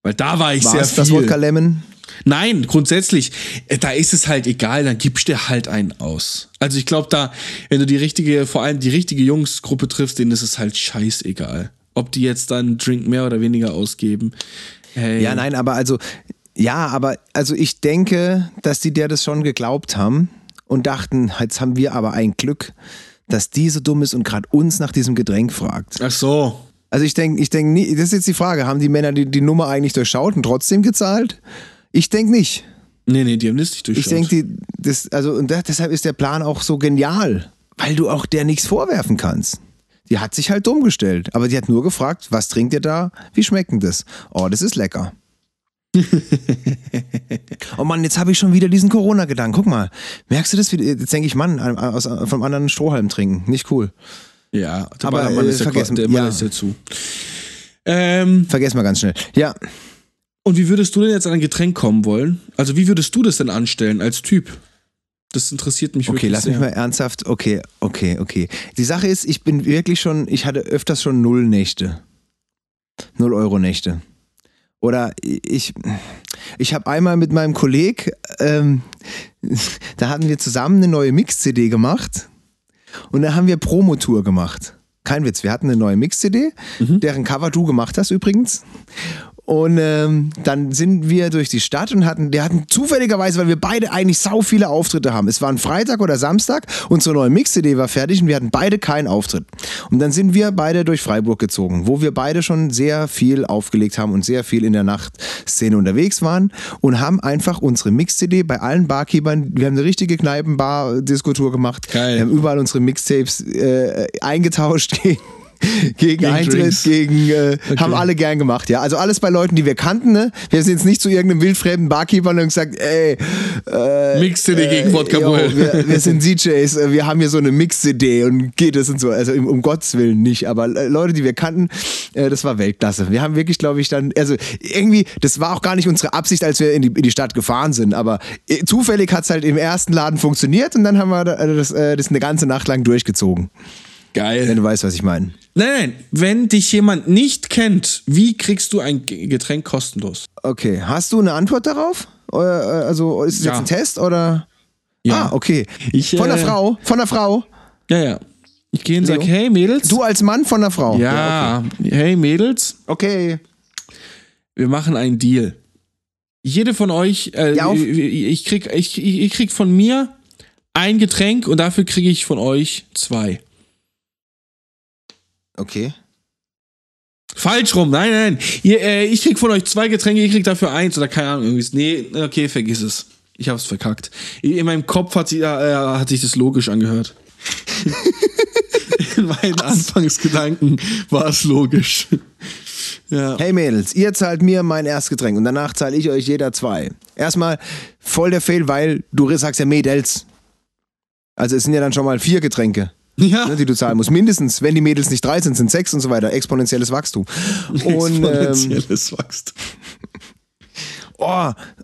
Weil da war ich War sehr es viel. das Wodka Lemon? Nein, grundsätzlich, äh, da ist es halt egal, dann gibst du halt einen aus. Also ich glaube da, wenn du die richtige, vor allem die richtige Jungsgruppe triffst, denen ist es halt scheißegal. Ob die jetzt dann Drink mehr oder weniger ausgeben. Hey. Ja, nein, aber also, ja, aber also ich denke, dass die dir das schon geglaubt haben und dachten, jetzt haben wir aber ein Glück, dass die so dumm ist und gerade uns nach diesem Getränk fragt. Ach so. Also ich denke, ich denke nie, das ist jetzt die Frage, haben die Männer die, die Nummer eigentlich durchschaut und trotzdem gezahlt? Ich denke nicht. Nee, nee, die haben das nicht Ich durchschaut. denke, die, das, also, und da- deshalb ist der Plan auch so genial, weil du auch der nichts vorwerfen kannst. Die hat sich halt dumm gestellt, aber die hat nur gefragt, was trinkt ihr da? Wie schmeckt denn das? Oh, das ist lecker. oh Mann, jetzt habe ich schon wieder diesen Corona-Gedanken. Guck mal, merkst du das? Jetzt denke ich, Mann, aus, vom anderen Strohhalm trinken. Nicht cool. Ja, der Aber, Ballermann äh, ist ja, vergessen- der Mann ja. ist ja zu. Ähm, Vergess mal ganz schnell. Ja, und wie würdest du denn jetzt an ein Getränk kommen wollen? Also wie würdest du das denn anstellen als Typ? Das interessiert mich Okay, wirklich lass sehr. mich mal ernsthaft. Okay, okay, okay. Die Sache ist, ich bin wirklich schon, ich hatte öfters schon null Nächte. Null Euro Nächte. Oder ich, ich habe einmal mit meinem Kolleg, ähm, da hatten wir zusammen eine neue Mix-CD gemacht und da haben wir Promotour gemacht. Kein Witz, wir hatten eine neue Mix-CD, deren Cover du gemacht hast übrigens. Und ähm, dann sind wir durch die Stadt und hatten, wir hatten zufälligerweise, weil wir beide eigentlich sau viele Auftritte haben. Es war ein Freitag oder Samstag, unsere neue Mix-CD war fertig und wir hatten beide keinen Auftritt. Und dann sind wir beide durch Freiburg gezogen, wo wir beide schon sehr viel aufgelegt haben und sehr viel in der Nachtszene unterwegs waren und haben einfach unsere Mix-CD bei allen Barkeepern, wir haben eine richtige Kneipenbar-Diskultur gemacht. Geil. Wir haben überall unsere Mixtapes äh, eingetauscht gegen, gegen, Eintritt, Drinks. gegen, äh, haben alle gern gemacht, ja. Also alles bei Leuten, die wir kannten, ne? Wir sind jetzt nicht zu irgendeinem wildfremden Barkeeper und haben gesagt, ey, äh, Mix-CD gegen Wodka yo, wir, wir sind DJs, äh, wir haben hier so eine Mix-CD und geht es und so. Also um, um Gottes Willen nicht. Aber äh, Leute, die wir kannten, äh, das war Weltklasse. Wir haben wirklich, glaube ich, dann, also irgendwie, das war auch gar nicht unsere Absicht, als wir in die, in die Stadt gefahren sind. Aber äh, zufällig hat es halt im ersten Laden funktioniert und dann haben wir da- äh, das, äh, das eine ganze Nacht lang durchgezogen. Wenn Geil. du weißt, was ich meine. Nein, nein, wenn dich jemand nicht kennt, wie kriegst du ein Ge- Getränk kostenlos? Okay, hast du eine Antwort darauf? Oder, äh, also ist es Ja. jetzt ein Test oder? Ja. Ah, okay. Ich, von der äh, Frau, von der Frau. Ja, ja. Ich gehe und sag, Leo? hey Mädels. Du als Mann von der Frau. ja, hey Mädels, Okay. wir machen einen Deal. Jede von euch, äh, Ja, ich, krieg, ich ich krieg von mir ein Getränk und dafür kriege ich von euch zwei. Okay. Falsch rum, nein, nein. Ihr, äh, ich krieg von euch zwei Getränke, ihr kriegt dafür eins oder keine Ahnung, irgendwie. Nee, okay, vergiss es. Ich hab's verkackt. In meinem Kopf hat, sie, äh, hat sich das logisch angehört. In meinen Anfangsgedanken war es logisch. Ja. Hey Mädels, ihr zahlt mir mein Erstgetränk und danach zahle ich euch jeder zwei. Erstmal voll der Fail, weil du sagst ja Mädels. Also es sind ja dann schon mal vier Getränke, Ja. ne, die du zahlen musst. Mindestens, wenn die Mädels nicht drei sind, sind sechs und so weiter. Exponentielles Wachstum. Und ähm, Exponentielles Wachstum. oh,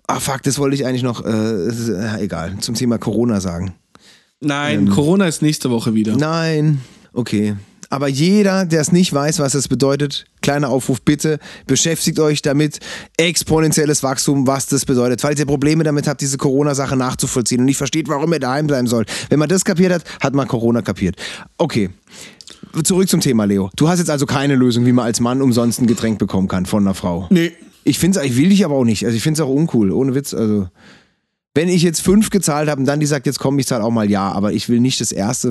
ah fuck, das wollte ich eigentlich noch, äh, ist, äh, egal, zum Thema Corona sagen. Nein, Corona ist nächste Woche wieder. Nein, okay. Aber jeder, der es nicht weiß, was es bedeutet, kleiner Aufruf bitte, beschäftigt euch damit. Exponentielles Wachstum, was das bedeutet. Falls ihr Probleme damit habt, diese Corona-Sache nachzuvollziehen und nicht versteht, warum ihr daheim bleiben sollt. Wenn man das kapiert hat, hat man Corona kapiert. Okay. Zurück zum Thema, Leo. Du hast jetzt also keine Lösung, wie man als Mann umsonst ein Getränk bekommen kann von einer Frau. Nee. Ich finde es, ich will dich aber auch nicht. Also ich finde es auch uncool, ohne Witz. Also wenn ich jetzt fünf gezahlt habe und dann die sagt, jetzt komm, ich zahle auch mal ja, aber ich will nicht das erste.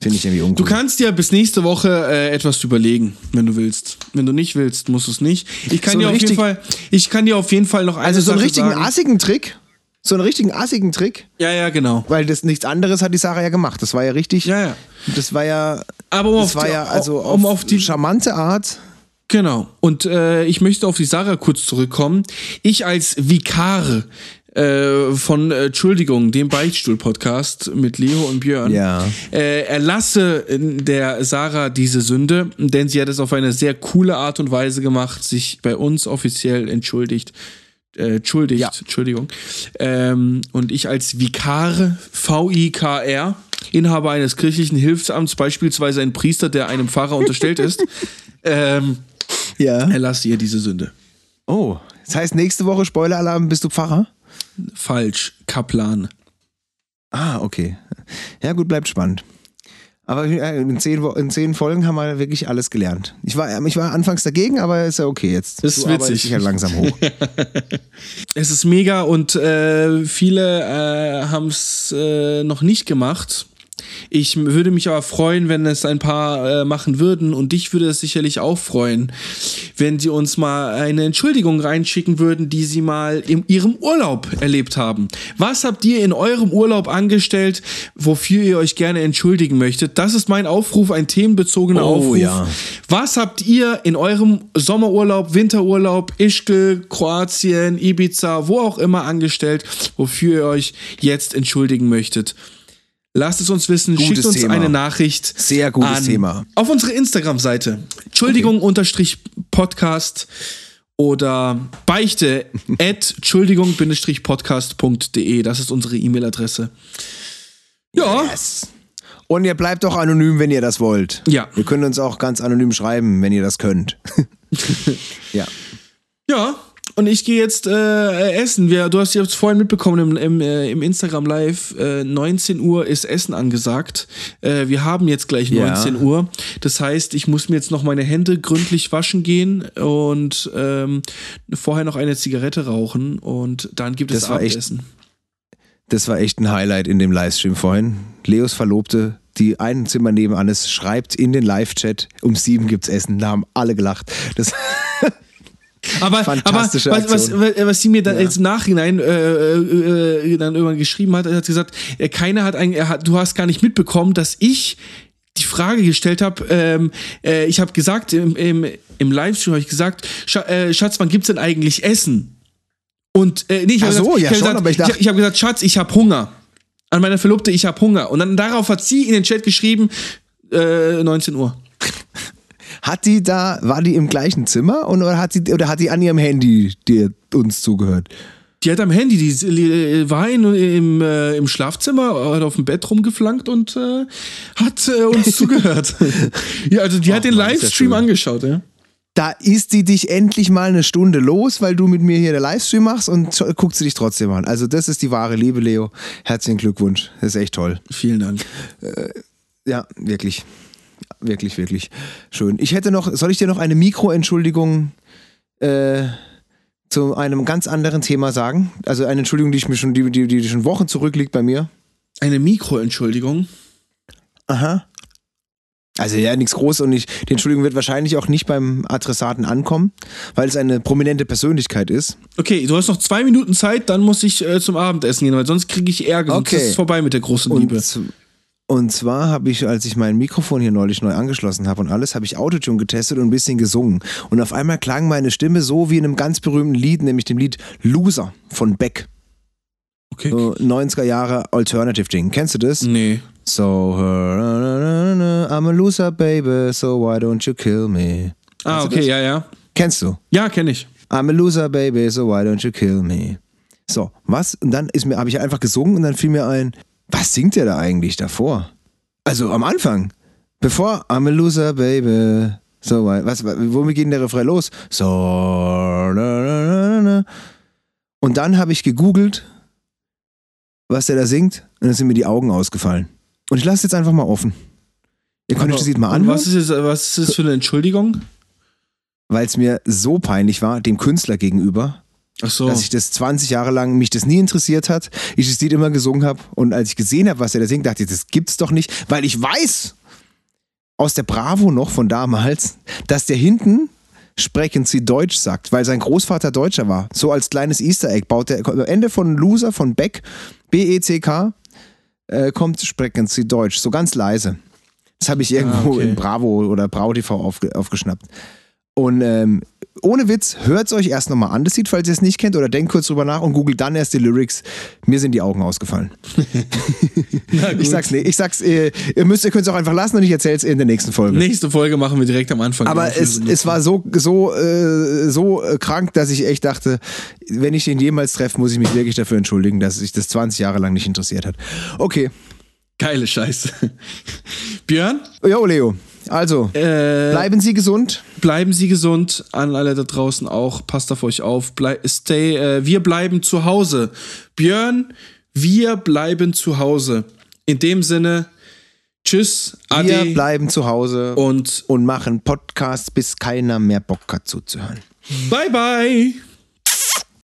Finde ich irgendwie uncool. Du kannst dir bis nächste Woche äh, etwas überlegen, wenn du willst. Wenn du nicht willst, musst du es nicht. Ich kann So dir auf jeden Fall, ich kann dir auf jeden Fall noch eine also so einen Sache richtigen sagen. assigen Trick. So einen richtigen assigen Trick, Ja, ja, genau. weil das nichts anderes hat die Sarah ja gemacht. Das war ja richtig. Ja, ja. Das war ja. Aber um das auf war die- ja also um auf, auf die- charmante Art. Genau. Und äh, ich möchte auf die Sarah kurz zurückkommen. Ich als Vikar äh, von äh, Entschuldigung, dem Beichtstuhl-Podcast mit Leo und Björn, Ja. äh, erlasse in der Sarah diese Sünde, denn sie hat es auf eine sehr coole Art und Weise gemacht, sich bei uns offiziell entschuldigt. Äh, entschuldigt, Ja. Entschuldigung. Ähm, und ich als Vikar, V-I-K-R, Inhaber eines kirchlichen Hilfsamts, beispielsweise ein Priester, der einem Pfarrer unterstellt ist, ähm, Ja. erlasse ihr diese Sünde. Oh, Das heißt, nächste Woche, Spoiler-Alarm, bist du Pfarrer? Falsch. Kaplan. Ah, okay. Ja, gut, bleibt spannend. Aber in zehn, in zehn Folgen haben wir wirklich alles gelernt. Ich war, ich war anfangs dagegen, aber ist ja okay jetzt. Das ist Du witzig. ja langsam hoch. Es ist mega und äh, viele äh, haben es äh, noch nicht gemacht. Ich würde mich aber freuen, wenn es ein paar äh, machen würden und dich würde es sicherlich auch freuen, wenn sie uns mal eine Entschuldigung reinschicken würden, die sie mal in ihrem Urlaub erlebt haben. Was habt ihr in eurem Urlaub angestellt, wofür ihr euch gerne entschuldigen möchtet? Das ist mein Aufruf, ein themenbezogener Oh, Aufruf. ja. Was habt ihr in eurem Sommerurlaub, Winterurlaub, Ischgl, Kroatien, Ibiza, wo auch immer angestellt, wofür ihr euch jetzt entschuldigen möchtet? Lasst es uns wissen, Gutes schickt uns Thema. eine Nachricht. Sehr gutes an, Thema. Auf unsere Instagram-Seite. Entschuldigung unterstrich Podcast oder beichte at entschuldigung-podcast.de. Das ist unsere E-Mail-Adresse. Ja, Yes. Und ihr bleibt doch anonym, wenn ihr das wollt. Ja. Wir können uns auch ganz anonym schreiben, wenn ihr das könnt. ja. Ja, und ich gehe jetzt äh, essen. Wir, du hast jetzt vorhin mitbekommen im, im, äh, im Instagram Live, äh, 19 Uhr ist Essen angesagt. Äh, wir haben jetzt gleich Ja. 19 Uhr. Das heißt, ich muss mir jetzt noch meine Hände gründlich waschen gehen und ähm, vorher noch eine Zigarette rauchen und dann gibt es Das war echt- Abendessen. Das war echt ein Highlight in dem Livestream vorhin. Leos Verlobte, die ein Zimmer nebenan ist, schreibt in den Live-Chat, um sieben gibt's Essen. Da haben alle gelacht. Das, Aber, aber was, was, was, sie mir dann jetzt im Nachhinein äh, äh, äh, dann irgendwann geschrieben hat, er hat gesagt, äh, keiner hat eigentlich, er hat, du hast gar nicht mitbekommen, dass ich die Frage gestellt habe, ähm, äh, ich habe gesagt, im, im, im Livestream habe ich gesagt, Scha äh, Schatz, wann gibt's denn eigentlich Essen? Und äh, nee, ich habe so, gesagt, ja ich hab schon, gesagt, ich ich, ich habe gesagt, Schatz, ich habe Hunger. An meine Verlobte, ich habe Hunger. Und dann darauf hat sie in den Chat geschrieben, äh, 19 Uhr. Hat die da, war die im gleichen Zimmer und, oder, hat die, oder hat die an ihrem Handy dir uns zugehört? Die hat am Handy, die äh, war in, im, äh, im Schlafzimmer, hat auf dem Bett rumgeflankt und äh, hat äh, uns zugehört. ja, also die hat den Mann, ja Livestream angeschaut, ja. Da ist die dich endlich mal eine Stunde los, weil du mit mir hier den Livestream machst und guckt sie dich trotzdem an. Also das ist die wahre Liebe, Leo. Herzlichen Glückwunsch. Das ist echt toll. Vielen Dank. Ja, wirklich. Wirklich, wirklich. Schön. Ich hätte noch, soll ich dir noch eine Mikroentschuldigung äh, zu einem ganz anderen Thema sagen? Also eine Entschuldigung, die ich mir schon, die, die, die schon Wochen zurückliegt bei mir. Eine Mikroentschuldigung. Aha. Also ja, nichts Großes und ich, die Entschuldigung wird wahrscheinlich auch nicht beim Adressaten ankommen, weil es eine prominente Persönlichkeit ist. Okay, du hast noch zwei Minuten Zeit, dann muss ich äh, zum Abendessen gehen, weil sonst kriege ich Ärger, sonst Okay. ist es vorbei mit der großen Liebe. Und, z- und zwar habe ich, als ich mein Mikrofon hier neulich neu angeschlossen habe und alles, habe ich Autotune getestet und ein bisschen gesungen. Und auf einmal klang meine Stimme so wie in einem ganz berühmten Lied, nämlich dem Lied Loser von Beck. Okay. So 90er Jahre Alternative-Ding. Kennst du das? Nee. So, uh, I'm a loser, baby, so why don't you kill me? Ah, Kennst du okay, ja, ja. Kennst du? Ja, kenne ich. I'm a loser, baby, so why don't you kill me? So, was? Und dann ist mir, habe ich einfach gesungen und dann fiel mir ein, was singt der da eigentlich davor? Also am Anfang. Bevor I'm a loser, baby. So, was, womit geht denn der Refrain los? So, na, na, na. Und dann habe ich gegoogelt, was der da singt, und dann sind mir die Augen ausgefallen. Und ich lasse es jetzt einfach mal offen. Ihr könnt euch das Lied mal anhören was ist, jetzt, was ist das für eine Entschuldigung? weil es mir so peinlich war, dem Künstler gegenüber, Ach so. dass ich das 20 Jahre lang mich das nie interessiert hat, ich das Lied immer gesungen habe und als ich gesehen habe, was er da singt, dachte ich, das gibt's doch nicht, weil ich weiß aus der Bravo noch von damals, dass der hinten sprechen sie Deutsch sagt, weil sein Großvater Deutscher war. So als kleines Easter Egg baut er am Ende von Loser von Beck B-E-C-K äh, kommt sprechen sie Deutsch, so ganz leise. Das habe ich irgendwo okay. in Bravo oder Bravo TV aufge aufgeschnappt. Und ähm, ohne Witz, hört es euch erst nochmal an, das Lied, falls ihr es nicht kennt, oder denkt kurz drüber nach und googelt dann erst die Lyrics. Mir sind die Augen ausgefallen. Ich sag's nicht. Ich sag's, äh, ihr müsst, ihr könnt es auch einfach lassen und ich erzähl's in der nächsten Folge. Nächste Folge machen wir direkt am Anfang. Aber es, es war so, so, äh, so äh, krank, dass ich echt dachte, wenn ich den jemals treffe, muss ich mich wirklich dafür entschuldigen, dass sich das 20 Jahre lang nicht interessiert hat. Okay. Geile Scheiße. Björn? Jo, Leo. Also, Äh, bleiben Sie gesund. Bleiben Sie gesund, an alle da draußen auch. Passt auf euch auf. Blei stay, äh, wir bleiben zu Hause. Björn, wir bleiben zu Hause. In dem Sinne, tschüss, Wir ade bleiben zu Hause und und machen Podcasts, bis keiner mehr Bock hat zuzuhören. bye bye.